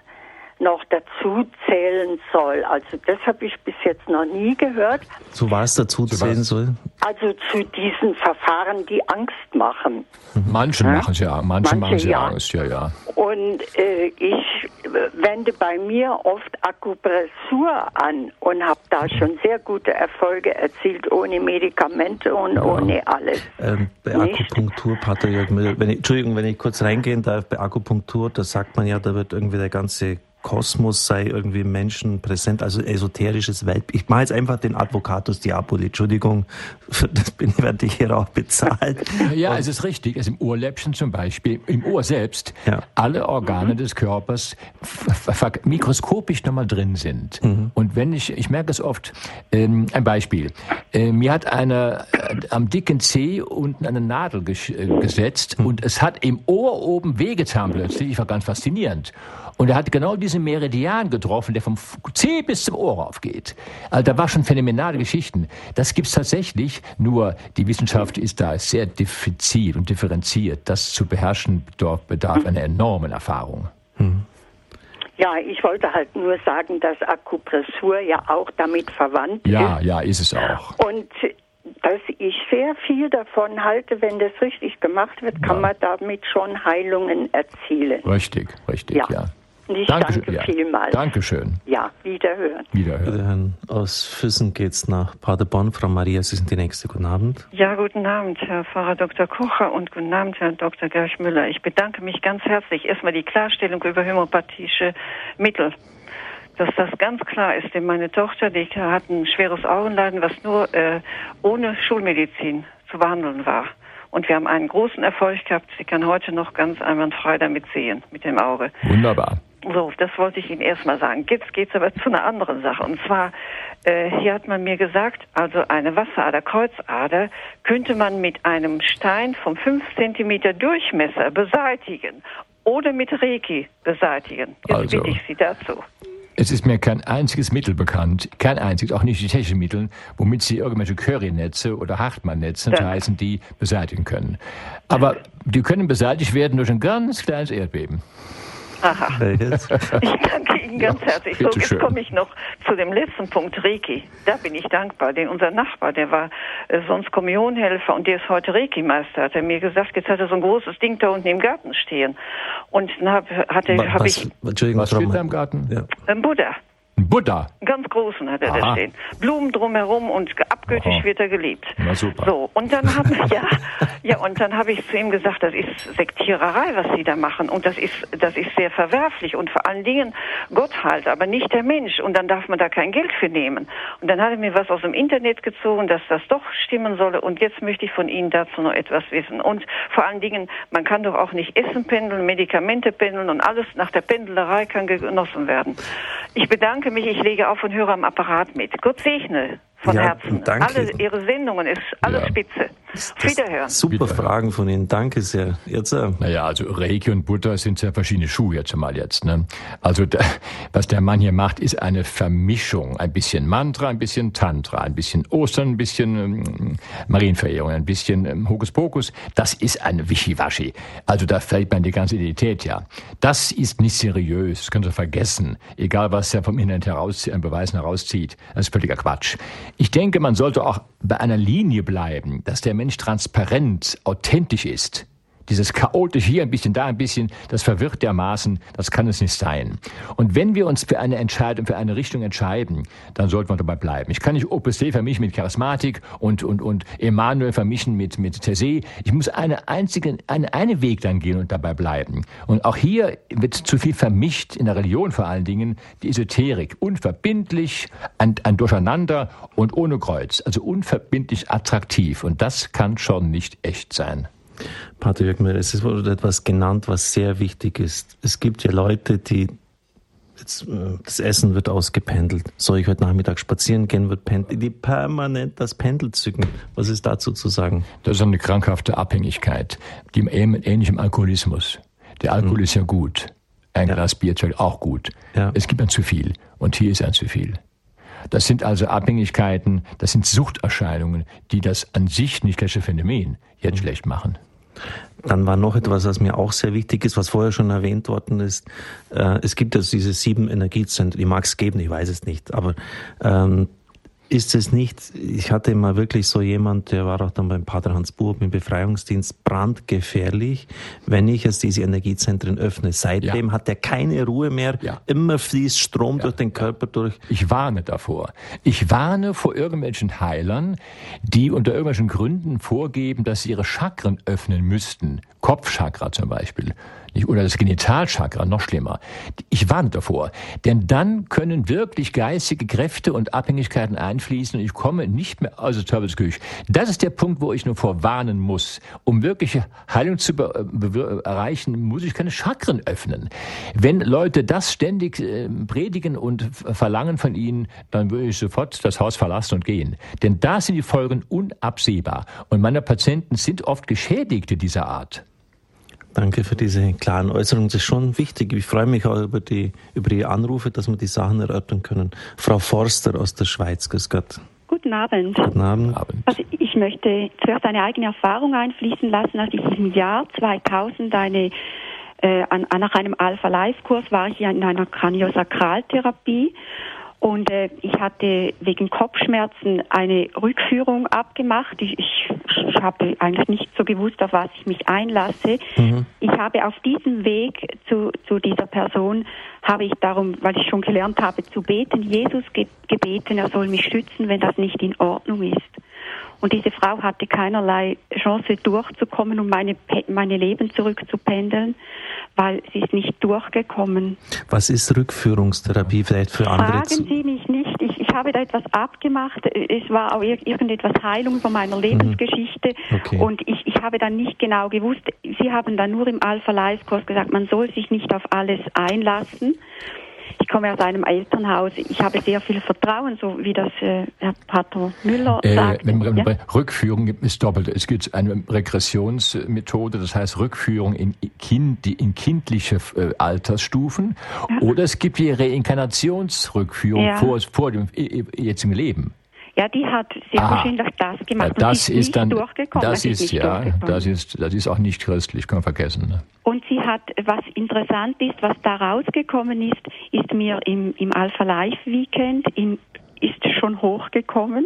noch dazu zählen soll. Also das habe ich bis jetzt noch nie gehört.
Zu was dazu zählen soll?
Also zu diesen Verfahren, die Angst machen.
Manche ja? machen es ja, manche, manche machen sie ja. Angst, ja, ja.
Und äh, ich wende bei mir oft Akupressur an und habe da schon sehr gute Erfolge erzielt, ohne Medikamente und ja. ohne alles.
Ähm, bei Nicht? Akupunktur, Pater Jörg Müller, wenn ich, Entschuldigung, wenn ich kurz reingehen darf, bei Akupunktur, da sagt man ja, da wird irgendwie der ganze Kosmos sei irgendwie im Menschen präsent, also esoterisches Welt. Ich mache jetzt einfach den Advocatus Diaboli, Entschuldigung, das bin, werde ich hier auch bezahlt.
Ja, Und es ist richtig. Also im Ohrläppchen zum Beispiel, im Ohr selbst, ja. alle Organe mhm. des Körpers mikroskopisch nochmal drin sind. Mhm. Und wenn ich, ich merke es oft, ähm, ein Beispiel. Äh, mir hat einer äh, am dicken Zeh unten eine Nadel ges äh, gesetzt mhm. und es hat im Ohr oben wehgetan plötzlich. Ich war ganz faszinierend. Und er hat genau diesen Meridian getroffen, der vom C bis zum Ohr aufgeht. Also da war schon phänomenale Geschichten. Das gibt's tatsächlich, nur die Wissenschaft ist da sehr diffizil und differenziert. Das zu beherrschen bedarf, bedarf einer enormen Erfahrung. Hm.
Ja, ich wollte halt nur sagen, dass Akupressur ja auch damit verwandt
ja, ist. Ja, ja, ist es auch.
Und dass ich sehr viel davon halte, wenn das richtig gemacht wird, kann ja. man damit schon Heilungen erzielen.
Richtig, richtig, ja. ja.
Ich Dankeschön, danke ja. vielmals.
Dankeschön.
Ja, wiederhören.
Wiederhören. wiederhören. Aus Füssen geht's nach Paderborn. Frau Maria, Sie sind die Nächste. Guten Abend.
Ja, guten Abend, Herr Pfarrer Dr. Kocher und guten Abend, Herr Dr. Gersch Müller. Ich bedanke mich ganz herzlich. Erstmal die Klarstellung über homöopathische Mittel dass das ganz klar ist, denn meine Tochter, die hat ein schweres Augenleiden, was nur äh, ohne Schulmedizin zu behandeln war. Und wir haben einen großen Erfolg gehabt. Sie kann heute noch ganz einwandfrei damit sehen, mit dem Auge.
Wunderbar.
So, das wollte ich Ihnen erstmal sagen. Jetzt geht es aber zu einer anderen Sache. Und zwar, äh, hier hat man mir gesagt, also eine Wasserader, Kreuzader, könnte man mit einem Stein vom 5 cm Durchmesser beseitigen oder mit Reiki beseitigen. Jetzt also, bitte ich Sie dazu.
Es ist mir kein einziges Mittel bekannt, kein einziges, auch nicht die technischen Mittel, womit Sie irgendwelche Curry-Netze oder Hartmann-Netze, so heißen die, beseitigen können. Aber die können beseitigt werden durch ein ganz kleines Erdbeben.
Aha. Ich danke Ihnen ganz ja, herzlich. So, jetzt komme ich noch zu dem letzten Punkt, Reiki. Da bin ich dankbar, denn unser Nachbar, der war äh, sonst Kommunionhelfer und der ist heute Reiki-Meister, hat er mir gesagt, jetzt hat er so ein großes Ding da unten im Garten stehen. Und dann habe hab, hab ich...
Entschuldigung, was steht da im Garten?
Ja. Ein Buddha.
Buddha.
Ganz großen hat er Aha. da stehen. Blumen drumherum und abgültig Aha. wird er geliebt.
Na super.
So, und dann habe ja, ja, und dann habe ich zu ihm gesagt, das ist Sektiererei, was Sie da machen. Und das ist, das ist sehr verwerflich und vor allen Dingen Gott halt, aber nicht der Mensch. Und dann darf man da kein Geld für nehmen. Und dann hat er mir was aus dem Internet gezogen, dass das doch stimmen solle. Und jetzt möchte ich von Ihnen dazu noch etwas wissen. Und vor allen Dingen, man kann doch auch nicht Essen pendeln, Medikamente pendeln und alles nach der Pendelerei kann genossen werden. Ich bedanke mich, ich lege auf und höre am Apparat mit. Gott segne von ja, Herzen. Danke. Alle Ihre Sendungen ist alles ja. spitze. Auf Wiederhören.
Super Fragen von Ihnen. Danke sehr.
Jetzt, äh. Naja, also Reiki und Butter sind sehr verschiedene Schuhe jetzt mal jetzt. Ne? Also da, was der Mann hier macht, ist eine Vermischung. Ein bisschen Mantra, ein bisschen Tantra, ein bisschen Ostern, ein bisschen ähm, Marienverehrung, ein bisschen ähm, Hokuspokus. Das ist ein Wischiwaschi. Also da fällt man die ganze Identität ja. Das ist nicht seriös. Das können Sie vergessen. Egal, was er vom Internet heraus, an Beweisen herauszieht. Das ist völliger Quatsch. Ich denke, man sollte auch bei einer Linie bleiben, dass der Mensch transparent, authentisch ist. Dieses chaotisch hier ein bisschen, da ein bisschen, das verwirrt dermaßen, das kann es nicht sein. Und wenn wir uns für eine Entscheidung, für eine Richtung entscheiden, dann sollten wir dabei bleiben. Ich kann nicht Opus Dei vermischen mit Charismatik und, und, und Emanuel vermischen mit, mit Tessé. Ich muss eine einzige, eine, eine Weg dann gehen und dabei bleiben. Und auch hier wird zu viel vermischt, in der Religion vor allen Dingen, die Esoterik. Unverbindlich, ein, ein Durcheinander und ohne Kreuz. Also unverbindlich attraktiv. Und das kann schon nicht echt sein.
Pater Jürgen, es wurde etwas genannt, was sehr wichtig ist. Es gibt ja Leute, die Jetzt, äh, das Essen wird ausgependelt. Soll ich heute Nachmittag spazieren gehen, wird pendelt, die permanent das Pendel zücken. Was ist dazu zu sagen?
Das ist eine krankhafte Abhängigkeit, die ähnlich im Alkoholismus. Der Alkohol mhm. ist ja gut. Ein ja. Glas Bier ist auch gut. Ja. Es gibt ein zu viel. Und hier ist ein zu viel. Das sind also Abhängigkeiten, das sind Suchterscheinungen, die das an sich nicht gleiche Phänomen jetzt schlecht machen.
Dann war noch etwas, was mir auch sehr wichtig ist, was vorher schon erwähnt worden ist. Äh, es gibt also diese sieben Energiezentren, die mag es geben, ich weiß es nicht, aber ähm, ist es nicht, ich hatte mal wirklich so jemand, der war auch dann beim Pater Hans Buch im Befreiungsdienst, brandgefährlich, wenn ich jetzt diese Energiezentren öffne. Seitdem ja. hat er keine Ruhe mehr, ja. immer fließt Strom ja. durch den Körper durch.
Ich warne davor. Ich warne vor irgendwelchen Heilern, die unter irgendwelchen Gründen vorgeben, dass sie ihre Chakren öffnen müssten Kopfchakra zum Beispiel, oder das Genitalchakra, noch schlimmer. Ich warne davor, denn dann können wirklich geistige Kräfte und Abhängigkeiten einfließen und ich komme nicht mehr aus der Teufelsküche. Das ist der Punkt, wo ich nur vorwarnen muss. Um wirkliche Heilung zu erreichen, muss ich keine Chakren öffnen. Wenn Leute das ständig äh, predigen und verlangen von ihnen, dann würde ich sofort das Haus verlassen und gehen. Denn da sind die Folgen unabsehbar. Und meine Patienten sind oft Geschädigte dieser Art.
Danke für diese klaren Äußerungen. Das ist schon wichtig. Ich freue mich auch über die, über die Anrufe, dass wir die Sachen erörtern können. Frau Forster aus der Schweiz, grüß Gott.
Guten Abend.
Guten Abend.
Also ich möchte zuerst eine eigene Erfahrung einfließen lassen. Als ich im Jahr 2000 eine äh, an, nach einem Alpha-Life-Kurs war ich in einer Kraniosakraltherapie und äh, ich hatte wegen Kopfschmerzen eine Rückführung abgemacht. Ich, ich, ich habe eigentlich nicht so gewusst, auf was ich mich einlasse. Mhm. Ich habe auf diesem Weg zu, zu dieser Person, habe ich darum, weil ich schon gelernt habe zu beten, Jesus ge gebeten, er soll mich schützen, wenn das nicht in Ordnung ist. Und diese Frau hatte keinerlei Chance durchzukommen, um meine, meine Leben zurückzupendeln, weil sie ist nicht durchgekommen.
Was ist Rückführungstherapie vielleicht für andere?
Fragen Sie mich nicht. Ich, ich habe da etwas abgemacht. Es war auch irgendetwas Heilung von meiner Lebensgeschichte. Mhm. Okay. Und ich, ich habe dann nicht genau gewusst. Sie haben dann nur im Alpha-Life-Kurs gesagt, man soll sich nicht auf alles einlassen. Ich komme aus einem Elternhaus. Ich habe sehr viel Vertrauen, so wie das äh, Herr Pater Müller äh, sagt.
Ja? Rückführung ist doppelt. Es gibt eine Regressionsmethode, das heißt Rückführung in, kind, in kindliche äh, Altersstufen. Ja. Oder es gibt die Reinkarnationsrückführung ja. vor, vor dem jetzigen Leben.
Ja, die hat sehr ah, wahrscheinlich das gemacht.
Das ist, ist dann, durchgekommen. Das ist, ja, das ist, das ist auch nicht christlich, kann man vergessen. Ne?
Und sie hat, was interessant ist, was da rausgekommen ist, ist mir im, im Alpha Life Weekend in ist schon hochgekommen.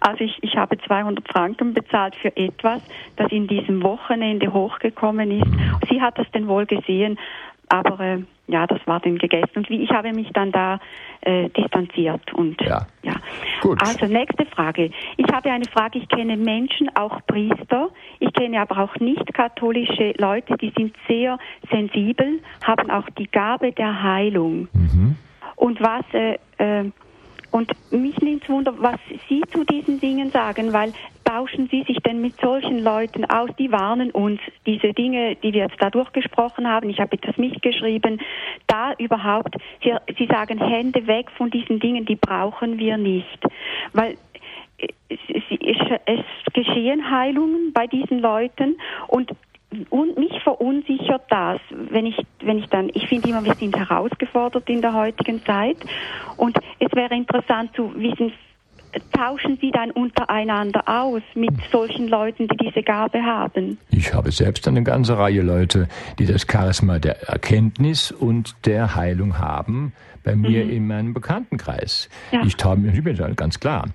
Also ich, ich habe 200 Franken bezahlt für etwas, das in diesem Wochenende hochgekommen ist. Sie hat das denn wohl gesehen, aber äh, ja, das war dann gegessen. Und wie ich habe mich dann da äh, distanziert und ja. ja. Gut. Also nächste Frage. Ich habe eine Frage. Ich kenne Menschen, auch Priester. Ich kenne aber auch nicht katholische Leute, die sind sehr sensibel, haben auch die Gabe der Heilung. Mhm. Und was äh, äh, und mich nimmt Wunder, was Sie zu diesen Dingen sagen, weil tauschen Sie sich denn mit solchen Leuten aus? Die warnen uns, diese Dinge, die wir jetzt da durchgesprochen haben, ich habe etwas mitgeschrieben, da überhaupt, Sie, Sie sagen Hände weg von diesen Dingen, die brauchen wir nicht. Weil es, es, es geschehen Heilungen bei diesen Leuten und und mich verunsichert das, wenn ich, wenn ich dann, ich finde immer, wir sind herausgefordert in der heutigen Zeit und es wäre interessant zu wissen, tauschen Sie dann untereinander aus mit solchen Leuten, die diese Gabe haben?
Ich habe selbst eine ganze Reihe Leute, die das Charisma der Erkenntnis und der Heilung haben bei mir mhm. in meinem Bekanntenkreis. Ja. Ich taube mich ganz klar.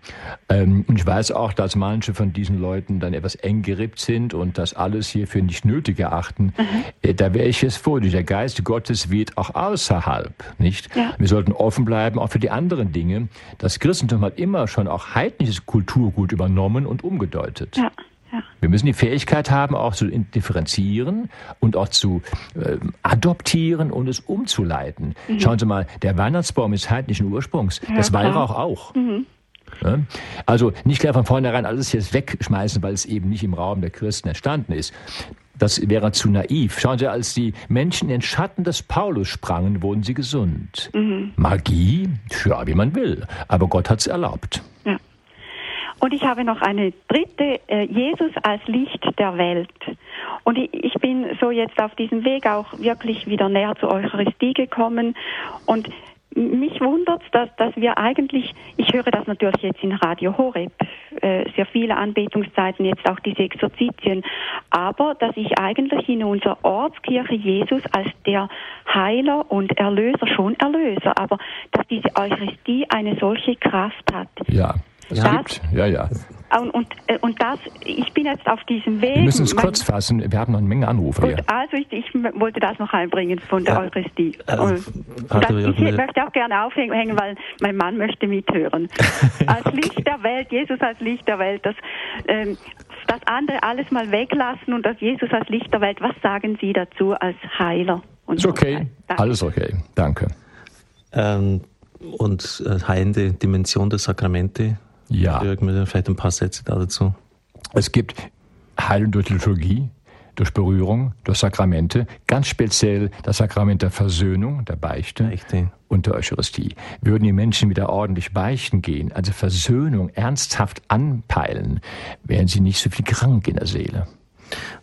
Ähm, und ich weiß auch, dass manche von diesen Leuten dann etwas eng gerippt sind und das alles hier für nicht nötig erachten. Mhm. Äh, da wäre ich es vor. Der Geist Gottes weht auch außerhalb, nicht? Ja. Wir sollten offen bleiben, auch für die anderen Dinge. Das Christentum hat immer schon auch heidnisches Kulturgut übernommen und umgedeutet. Ja. Wir müssen die Fähigkeit haben, auch zu differenzieren und auch zu äh, adoptieren und es umzuleiten. Mhm. Schauen Sie mal, der Weihnachtsbaum ist heidnischen Ursprungs, ja, das Weihrauch auch. Mhm. Also nicht gleich von vornherein alles jetzt wegschmeißen, weil es eben nicht im Raum der Christen entstanden ist. Das wäre zu naiv. Schauen Sie, als die Menschen in den Schatten des Paulus sprangen, wurden sie gesund. Mhm. Magie? Ja, wie man will. Aber Gott hat es erlaubt.
Und ich habe noch eine dritte, äh, Jesus als Licht der Welt. Und ich, ich bin so jetzt auf diesem Weg auch wirklich wieder näher zur Eucharistie gekommen. Und mich wundert dass, dass wir eigentlich, ich höre das natürlich jetzt in Radio Horeb, äh, sehr viele Anbetungszeiten, jetzt auch diese Exerzitien, aber dass ich eigentlich in unserer Ortskirche Jesus als der Heiler und Erlöser, schon Erlöser, aber dass diese Eucharistie eine solche Kraft hat.
Ja. Es das, gibt, ja, ja.
Und, und, äh, und, das, ich bin jetzt auf diesem Weg.
Wir müssen es kurz fassen, wir haben noch eine Menge Anrufe
gut, hier. Also ich, ich, wollte das noch einbringen von der ja. Eucharistie. Also, das, ich möchte auch gerne aufhängen, weil mein Mann möchte mithören. als Licht der Welt, Jesus als Licht der Welt, das ähm, das andere alles mal weglassen und das Jesus als Licht der Welt. Was sagen Sie dazu als Heiler?
Ist okay, alles okay, danke.
Ähm, und äh, heilende Dimension der Sakramente?
Ja.
Vielleicht ein paar Sätze dazu.
Es gibt Heilung durch Liturgie, durch Berührung, durch Sakramente, ganz speziell das Sakrament der Versöhnung, der Beichte Beichte. und der Eucharistie. Würden die Menschen wieder ordentlich beichten gehen, also Versöhnung ernsthaft anpeilen, wären sie nicht so viel krank in der Seele.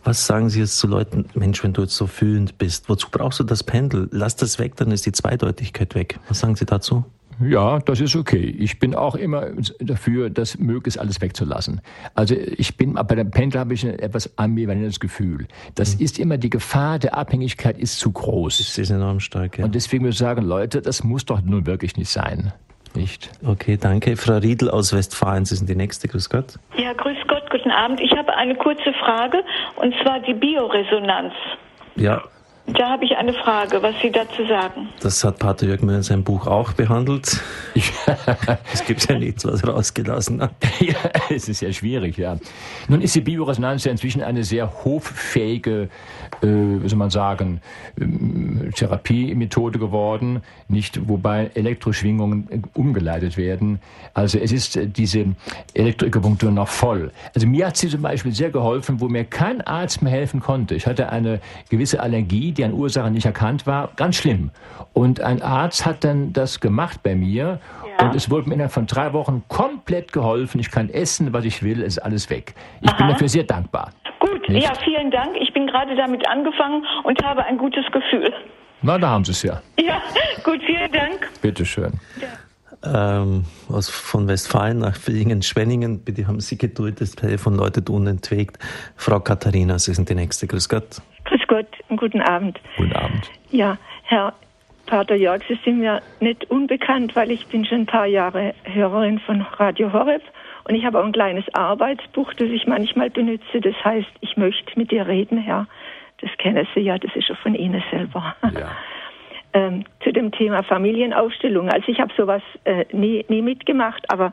Was sagen Sie jetzt zu Leuten, Mensch, wenn du jetzt so fühlend bist, wozu brauchst du das Pendel? Lass das weg, dann ist die Zweideutigkeit weg. Was sagen Sie dazu?
Ja, das ist okay. Ich bin auch immer dafür, das möglichst alles wegzulassen. Also ich bin, bei dem Pendel habe ich ein etwas ambivalentes Gefühl. Das mhm. ist immer die Gefahr der Abhängigkeit ist zu groß.
Das ist enorm stark, ja.
Und deswegen würde ich sagen, Leute, das muss doch nun wirklich nicht sein. Nicht?
Okay, danke. Frau Riedel aus Westfalen, Sie sind die Nächste. Grüß Gott.
Ja, grüß Gott, guten Abend. Ich habe eine kurze Frage, und zwar die Bioresonanz.
Ja,
da habe ich eine Frage, was Sie dazu sagen.
Das hat Pater Jörg Müller in seinem Buch auch behandelt. es gibt ja nichts, was er rausgelassen hat.
ja, es ist ja schwierig, ja. Nun ist die Bioresonanz ja inzwischen eine sehr hoffähige, äh, wie soll man sagen, ähm, Therapiemethode geworden, nicht, wobei Elektroschwingungen äh, umgeleitet werden. Also es ist äh, diese Elektroakupunktur noch voll. Also mir hat sie zum Beispiel sehr geholfen, wo mir kein Arzt mehr helfen konnte. Ich hatte eine gewisse Allergie, die an Ursache nicht erkannt war, ganz schlimm. Und ein Arzt hat dann das gemacht bei mir ja. und es wurde mir innerhalb von drei Wochen komplett geholfen. Ich kann essen, was ich will, es ist alles weg. Ich Aha. bin dafür sehr dankbar.
Gut, nicht? ja, vielen Dank. Ich bin gerade damit angefangen und habe ein gutes Gefühl.
Na, da haben Sie es ja.
Ja, gut, vielen Dank.
Bitte schön. Ja.
Ähm, aus, von Westfalen nach Villingen-Schwenningen. Bitte haben Sie Geduld, das Telefon läutet unentwegt. Frau Katharina, Sie sind die Nächste. Grüß Gott.
Grüß Gott und guten Abend.
Guten Abend.
Ja, Herr Pater Jörg, Sie sind mir nicht unbekannt, weil ich bin schon ein paar Jahre Hörerin von Radio Horeb und ich habe auch ein kleines Arbeitsbuch, das ich manchmal benutze. Das heißt, ich möchte mit dir reden, Herr. Das kennen Sie ja, das ist ja von Ihnen selber. Ja. ähm, zu dem Thema Familienaufstellung. Also ich habe sowas äh, nie, nie mitgemacht, aber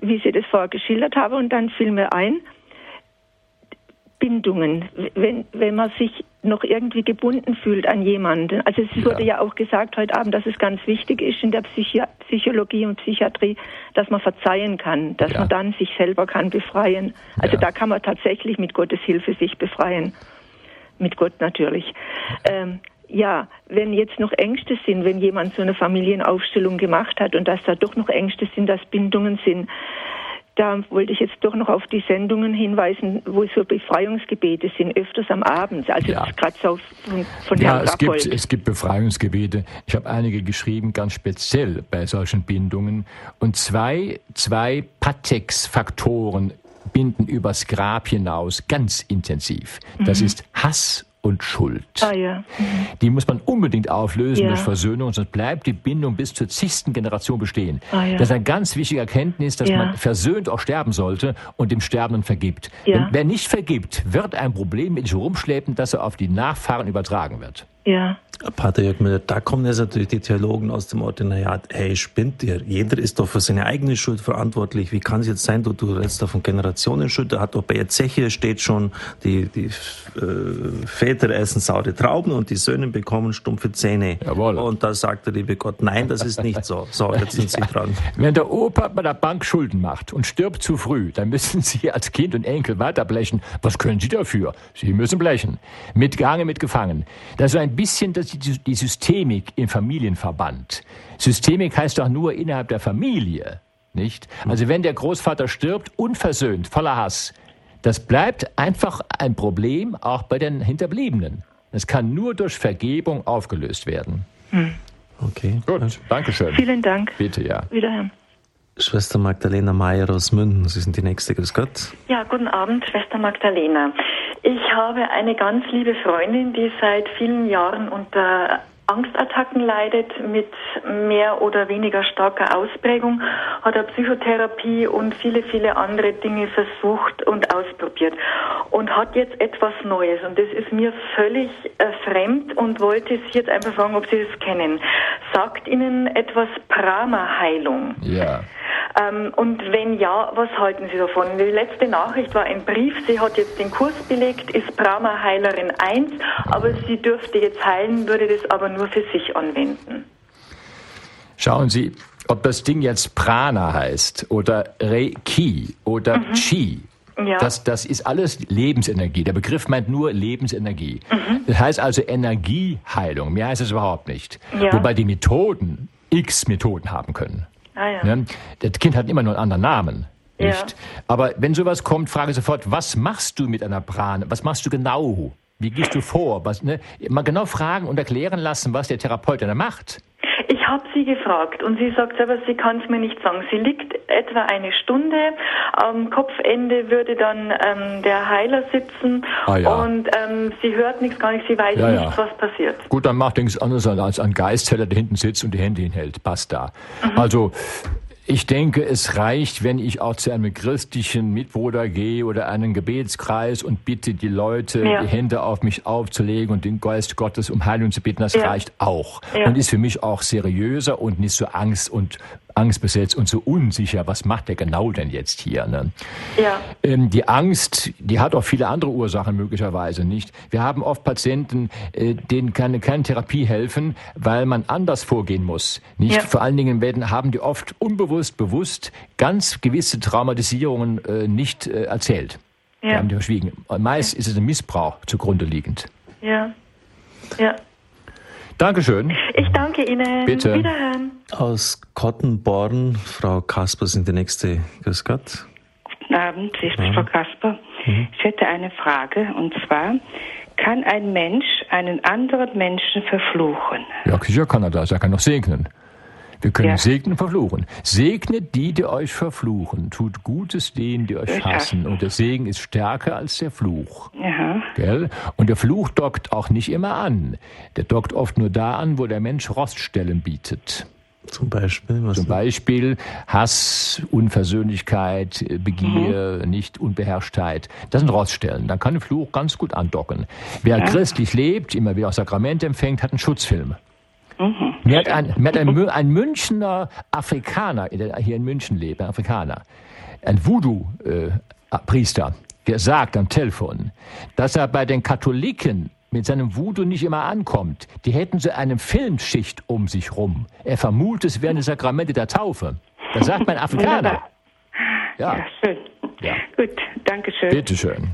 wie Sie das vorher geschildert haben und dann fiel mir ein, Bindungen, wenn, wenn man sich noch irgendwie gebunden fühlt an jemanden. Also es ja. wurde ja auch gesagt heute Abend, dass es ganz wichtig ist in der Psychi Psychologie und Psychiatrie, dass man verzeihen kann, dass ja. man dann sich selber kann befreien. Also ja. da kann man tatsächlich mit Gottes Hilfe sich befreien. Mit Gott natürlich. Ähm, ja, wenn jetzt noch Ängste sind, wenn jemand so eine Familienaufstellung gemacht hat und dass da doch noch Ängste sind, dass Bindungen sind, da wollte ich jetzt doch noch auf die Sendungen hinweisen, wo so Befreiungsgebete sind, öfters am Abend. Also ja. gerade so von, von
ja, Herrn es gibt, es gibt Befreiungsgebete. Ich habe einige geschrieben, ganz speziell bei solchen Bindungen. Und zwei, zwei Patex-Faktoren binden übers Grab hinaus ganz intensiv. Das mhm. ist Hass und Schuld.
Ah, ja. Mhm.
Die muss man unbedingt auflösen ja. durch Versöhnung, sonst bleibt die Bindung bis zur zigsten Generation bestehen. Ah, ja. Das ist eine ganz wichtige Erkenntnis, dass man versöhnt auch sterben sollte und dem Sterbenden vergibt. Denn wer nicht vergibt, wird ein Problem mit sich rumschleppen, das er auf die Nachfahren übertragen wird.
Ja.
Pater Jörg Müller, da kommen jetzt natürlich die Theologen aus dem Ordinariat. Hey, spinnt ihr? Jeder ist doch für seine eigene Schuld verantwortlich. Wie kann es jetzt sein, du, du redest da von Generationenschuld? Da hat doch bei Ezechiel steht schon, die, die äh, Väter essen saure Trauben und die Söhne bekommen stumpfe Zähne.
Jawohl.
Und da sagt der liebe Gott, nein, das ist nicht so. So, jetzt sind Sie dran.
Wenn der Opa bei der Bank Schulden macht und stirbt zu früh, dann müssen Sie als Kind und Enkel weiterblechen. Was können Sie dafür? Sie müssen blechen. Mit Gange, mit Gefangen. Das ist ein bisschen das, die Systemik im Familienverband. Systemik heißt doch nur innerhalb der Familie, nicht? Also wenn der Großvater stirbt, unversöhnt, voller Hass, das bleibt einfach ein Problem auch bei den Hinterbliebenen. Es kann nur durch Vergebung aufgelöst werden.
Hm. Okay.
Gut, danke schön.
Vielen Dank.
Bitte, ja.
Wiederhören.
Schwester Magdalena Meyer aus Münden, Sie sind die Nächste. Grüß Gott.
Ja, guten Abend, Schwester Magdalena. Ich habe eine ganz liebe Freundin, die seit vielen Jahren unter Angstattacken leidet mit mehr oder weniger starker Ausprägung, hat er Psychotherapie und viele, viele andere Dinge versucht und ausprobiert und hat jetzt etwas Neues und das ist mir völlig äh, fremd und wollte Sie jetzt einfach fragen, ob Sie das kennen. Sagt Ihnen etwas Prama-Heilung?
Ja.
Ähm, und wenn ja, was halten Sie davon? Die letzte Nachricht war ein Brief. Sie hat jetzt den Kurs belegt, ist Brahma-Heilerin 1, aber sie dürfte jetzt heilen, würde das aber nur für sich anwenden.
Schauen Sie, ob das Ding jetzt Prana heißt oder Reiki oder mhm. Chi. Ja. Das, das ist alles Lebensenergie. Der Begriff meint nur Lebensenergie. Mhm. Das heißt also Energieheilung. Mehr heißt es überhaupt nicht. Ja. Wobei die Methoden x Methoden haben können. Ah, ja. ne? Das Kind hat immer nur einen anderen Namen. Nicht? Ja. Aber wenn sowas kommt, frage sofort, was machst du mit einer Prane? Was machst du genau? Wie gehst du vor? Was, ne? Mal genau fragen und erklären lassen, was der Therapeut da macht.
Ich habe sie gefragt und sie sagt selber, sie kann es mir nicht sagen. Sie liegt etwa eine Stunde. Am Kopfende würde dann ähm, der Heiler sitzen ah, ja. und ähm, sie hört nichts, gar nicht, sie weiß ja, nicht, ja. was passiert.
Gut, dann macht nichts anderes als ein Geistheller, der hinten sitzt und die Hände hinhält. Passt da. Mhm. Also ich denke, es reicht, wenn ich auch zu einem christlichen Mitbruder gehe oder einen Gebetskreis und bitte die Leute, ja. die Hände auf mich aufzulegen und den Geist Gottes um Heilung zu bitten. Das ja. reicht auch. Ja. Und ist für mich auch seriöser und nicht so Angst und angstbesetzt und so unsicher, was macht der genau denn jetzt hier? Ne? Ja. Ähm, die Angst, die hat auch viele andere Ursachen möglicherweise nicht. Wir haben oft Patienten, äh, denen kann keine Therapie helfen, weil man anders vorgehen muss. Nicht? Ja. Vor allen Dingen werden, haben die oft unbewusst, bewusst ganz gewisse Traumatisierungen äh, nicht äh, erzählt. Ja. Die haben die verschwiegen. Und meist ist es ein Missbrauch zugrunde liegend.
Ja. Ja.
Dankeschön.
Ich danke Ihnen.
Bitte.
Wiederhören.
Aus Kottenborn, Frau Kasper sind die nächste. Grüß Gott.
Guten Abend, ich bin ja. Frau Kasper. Mhm. Ich hätte eine Frage und zwar, kann ein Mensch einen anderen Menschen verfluchen?
Ja, sicher kann er das. Er kann doch segnen. Wir können ja. segnen, verfluchen. Segnet die, die euch verfluchen. Tut Gutes denen, die euch hassen. Und der Segen ist stärker als der Fluch. Ja. Gell? Und der Fluch dockt auch nicht immer an. Der dockt oft nur da an, wo der Mensch Roststellen bietet.
Zum Beispiel?
Was Zum Beispiel Hass, Unversöhnlichkeit, Begier, mhm. nicht Unbeherrschtheit. Das sind Roststellen. Dann kann der Fluch ganz gut andocken. Wer ja. christlich lebt, immer wieder auch Sakrament empfängt, hat einen Schutzfilm. Mhm. Mir hat ein, mir hat ein, ein Münchner Afrikaner, der hier in München lebt, ein Afrikaner, ein Voodoo-Priester, äh, gesagt am Telefon, dass er bei den Katholiken mit seinem Voodoo nicht immer ankommt. Die hätten so eine Filmschicht um sich rum. Er vermutet, es wären die Sakramente der Taufe. Das sagt mein Afrikaner.
Ja. ja schön. Ja. Gut, danke schön.
Bitteschön.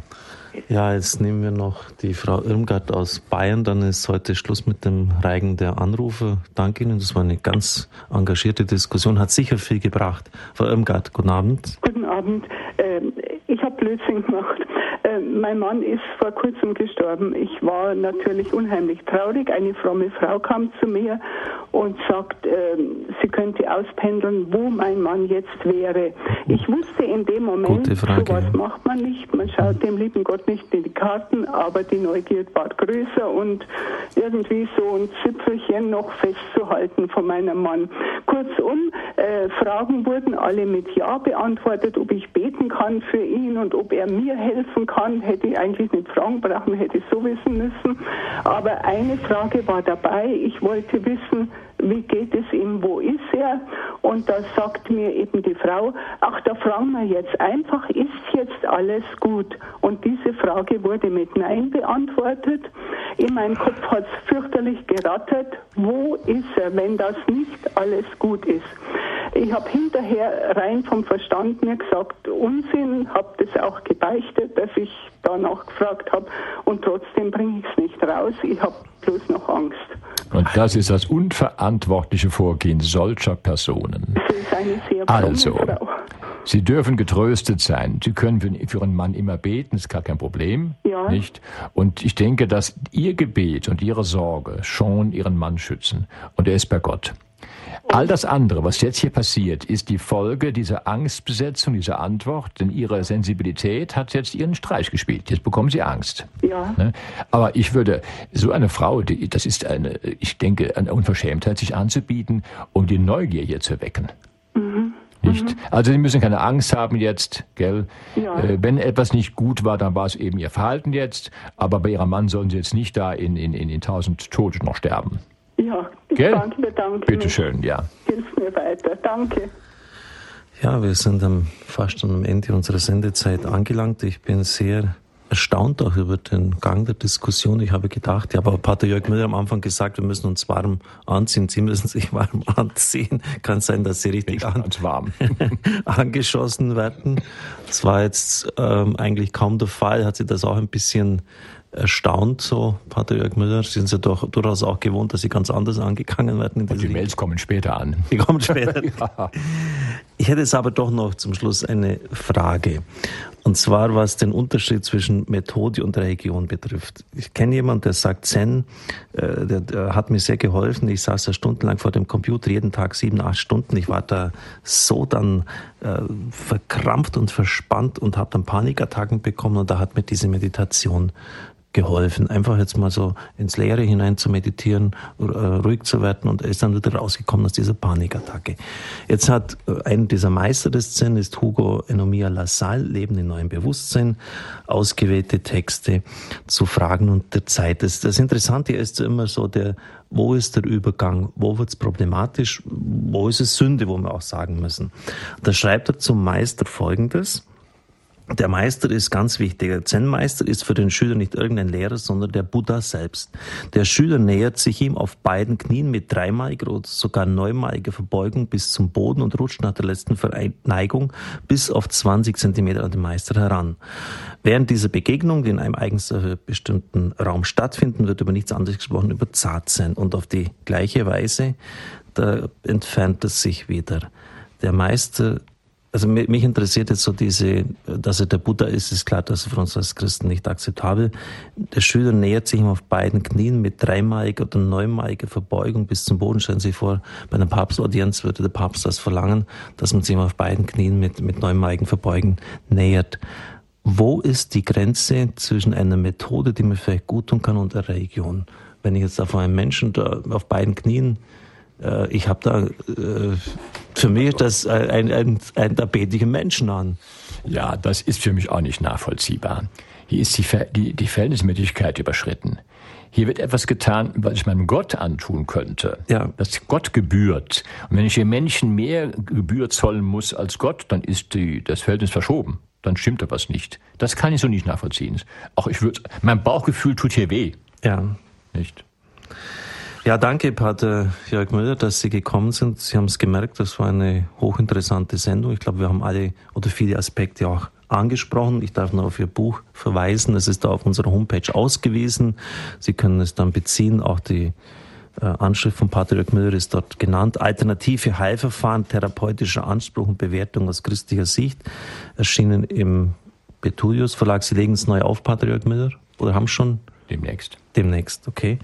Ja, jetzt nehmen wir noch die Frau Irmgard aus Bayern. Dann ist heute Schluss mit dem Reigen der Anrufe. Danke Ihnen. Das war eine ganz engagierte Diskussion, hat sicher viel gebracht. Frau Irmgard, guten Abend.
Guten Abend. Ähm, ich habe Blödsinn gemacht. Äh, mein Mann ist vor kurzem gestorben. Ich war natürlich unheimlich traurig. Eine fromme Frau kam zu mir und sagt, äh, sie könnte auspendeln, wo mein Mann jetzt wäre. Ich wusste in dem Moment, sowas macht man nicht. Man schaut dem lieben Gott nicht in die Karten, aber die Neugier war größer und irgendwie so ein Zipfelchen noch festzuhalten von meinem Mann. Kurzum, äh, Fragen wurden alle mit Ja beantwortet, ob ich beten kann für ihn und ob er mir helfen kann hätte ich eigentlich nicht fragen brauchen, hätte ich so wissen müssen. Aber eine Frage war dabei. Ich wollte wissen, wie geht es ihm, wo ist er? Und da sagt mir eben die Frau, ach, da fragen wir jetzt einfach, ist jetzt alles gut? Und diese Frage wurde mit Nein beantwortet. In meinem Kopf hat es fürchterlich gerattert, wo ist er, wenn das nicht alles gut ist? Ich habe hinterher rein vom Verstand mir gesagt, Unsinn, habe das auch gebeichtet, dass ich danach gefragt habe und trotzdem bringe ich es nicht raus. Ich habe bloß noch Angst.
Und das ist das unverantwortliche Vorgehen solcher Personen. Also. Sie dürfen getröstet sein. Sie können für, für Ihren Mann immer beten, ist gar kein Problem. Ja. Nicht? Und ich denke, dass Ihr Gebet und Ihre Sorge schon Ihren Mann schützen. Und er ist bei Gott. All das andere, was jetzt hier passiert, ist die Folge dieser Angstbesetzung, dieser Antwort, denn ihre Sensibilität hat jetzt ihren Streich gespielt. Jetzt bekommen sie Angst. Ja. Ne? Aber ich würde, so eine Frau, die, das ist eine, ich denke, eine Unverschämtheit, sich anzubieten, um die Neugier hier zu wecken. Mhm. Nicht? Mhm. Also Sie müssen keine Angst haben jetzt, gell? Ja. Äh, wenn etwas nicht gut war, dann war es eben Ihr Verhalten jetzt. Aber bei Ihrem Mann sollen Sie jetzt nicht da in, in, in, in tausend Tote noch sterben.
Ja, ich
Gell?
danke, bedanke
Bitte schön, ja.
Hilf mir weiter. Danke.
Ja, wir sind am, fast am Ende unserer Sendezeit angelangt. Ich bin sehr erstaunt auch über den Gang der Diskussion. Ich habe gedacht, ja, aber Pater Jörg Müller am Anfang gesagt, wir müssen uns warm anziehen. Sie müssen sich warm anziehen. Kann sein, dass Sie richtig an
warm.
angeschossen werden. Das war jetzt ähm, eigentlich kaum der Fall. Hat Sie das auch ein bisschen erstaunt, so Pater Jörg Müller. Sie sind ja doch durchaus auch gewohnt, dass Sie ganz anders angegangen werden.
Und die Mails kommen später an.
Die kommen später. ja. Ich hätte jetzt aber doch noch zum Schluss eine Frage. Und zwar, was den Unterschied zwischen Methode und Religion betrifft. Ich kenne jemanden, der sagt, Zen, äh, der, der, hat mir sehr geholfen. Ich saß ja stundenlang vor dem Computer, jeden Tag sieben, acht Stunden. Ich war da so dann äh, verkrampft und verspannt und habe dann Panikattacken bekommen. Und da hat mir diese Meditation geholfen, einfach jetzt mal so ins Leere hinein zu meditieren, äh, ruhig zu werden und er ist dann wieder rausgekommen aus dieser Panikattacke. Jetzt hat äh, einer dieser Meister des Zen, ist Hugo Enomia Lassalle, Leben in neuem Bewusstsein, ausgewählte Texte zu Fragen und der Zeit. Das, das Interessante ist immer so der, wo ist der Übergang, wo wird es problematisch, wo ist es Sünde, wo wir auch sagen müssen. Da schreibt er zum Meister Folgendes, der Meister ist ganz wichtig. Der Zen-Meister ist für den Schüler nicht irgendein Lehrer, sondern der Buddha selbst. Der Schüler nähert sich ihm auf beiden Knien mit dreimaliger oder sogar neunmaliger Verbeugung bis zum Boden und rutscht nach der letzten Verneigung bis auf 20 Zentimeter an den Meister heran. Während dieser Begegnung, die in einem eigens bestimmten Raum stattfinden, wird über nichts anderes gesprochen, über Zartsein. Und auf die gleiche Weise, da entfernt es sich wieder. Der Meister also mich interessiert jetzt so diese, dass er der Buddha ist, ist klar, dass er für uns als Christen nicht akzeptabel. Der Schüler nähert sich ihm auf beiden Knien mit dreimaliger oder neunmaliger Verbeugung bis zum Boden. Stellen Sie sich vor, bei einer Papstaudienz würde der Papst das verlangen, dass man sich ihm auf beiden Knien mit, mit neunmaligen Verbeugen nähert. Wo ist die Grenze zwischen einer Methode, die mir vielleicht gut tun kann, und der Religion? Wenn ich jetzt auf einen Menschen da auf beiden Knien äh, ich habe da, äh, für mich das ein, ein, ein, da bete ich Menschen an.
Ja, das ist für mich auch nicht nachvollziehbar. Hier ist die, die, die Verhältnismäßigkeit überschritten. Hier wird etwas getan, was ich meinem Gott antun könnte. Ja. Das Gott gebührt. Und wenn ich dem Menschen mehr Gebühr zollen muss als Gott, dann ist die, das Verhältnis verschoben. Dann stimmt da was nicht. Das kann ich so nicht nachvollziehen. Auch ich würde, mein Bauchgefühl tut hier weh.
Ja.
Nicht?
Ja, danke, Pater Jörg Müller, dass Sie gekommen sind. Sie haben es gemerkt, das war eine hochinteressante Sendung. Ich glaube, wir haben alle oder viele Aspekte auch angesprochen. Ich darf noch auf Ihr Buch verweisen. Es ist da auf unserer Homepage ausgewiesen. Sie können es dann beziehen. Auch die äh, Anschrift von Pater Jörg Müller ist dort genannt. Alternative Heilverfahren, therapeutischer Anspruch und Bewertung aus christlicher Sicht. Erschienen im Betulius Verlag. Sie legen es neu auf, Pater Jörg Müller? Oder haben schon?
Demnächst.
Demnächst, okay.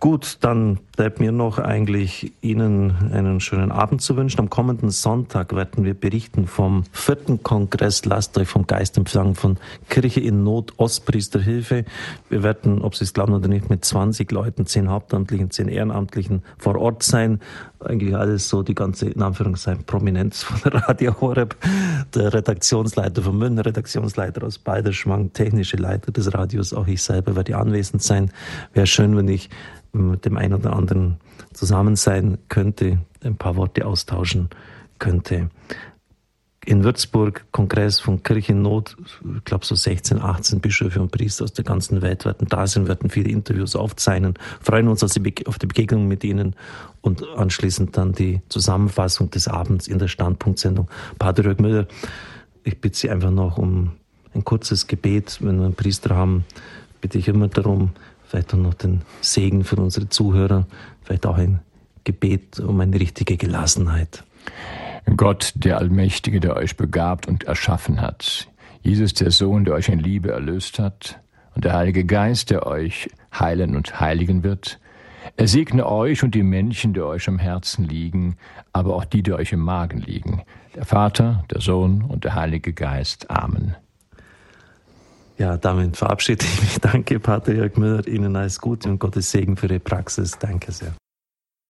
Gut, dann bleibt mir noch eigentlich Ihnen einen schönen Abend zu wünschen. Am kommenden Sonntag werden wir berichten vom vierten Kongress Lasst euch vom Geist empfangen von Kirche in Not Ostpriesterhilfe. Wir werden, ob Sie es glauben oder nicht, mit 20 Leuten, 10 Hauptamtlichen, 10 Ehrenamtlichen vor Ort sein. Eigentlich alles so die ganze, in Anführungszeichen, Prominenz von Radio Horeb. Der Redaktionsleiter von München, Redaktionsleiter aus Balderschwang, technische Leiter des Radios, auch ich selber werde anwesend sein. Wäre schön, wenn ich mit dem einen oder anderen zusammen sein könnte, ein paar Worte austauschen könnte. In Würzburg Kongress von Kirchennot, ich glaube so 16, 18 Bischöfe und Priester aus der ganzen Welt werden da sein, werden viele Interviews aufzeichnen, freuen uns auf die Begegnung mit ihnen und anschließend dann die Zusammenfassung des Abends in der Standpunktsendung. Pater Jörg Müller, ich bitte Sie einfach noch um ein kurzes Gebet. Wenn wir einen Priester haben, bitte ich immer darum, vielleicht auch noch den Segen für unsere Zuhörer, vielleicht auch ein Gebet um eine richtige Gelassenheit.
Gott, der Allmächtige, der euch begabt und erschaffen hat, Jesus, der Sohn, der euch in Liebe erlöst hat, und der Heilige Geist, der euch heilen und heiligen wird, er segne euch und die Menschen, die euch am Herzen liegen, aber auch die, die euch im Magen liegen. Der Vater, der Sohn und der Heilige Geist. Amen.
Ja, damit verabschiede ich mich. Danke, Pater Jörg Müller. Ihnen alles Gute und Gottes Segen für Ihre Praxis. Danke sehr.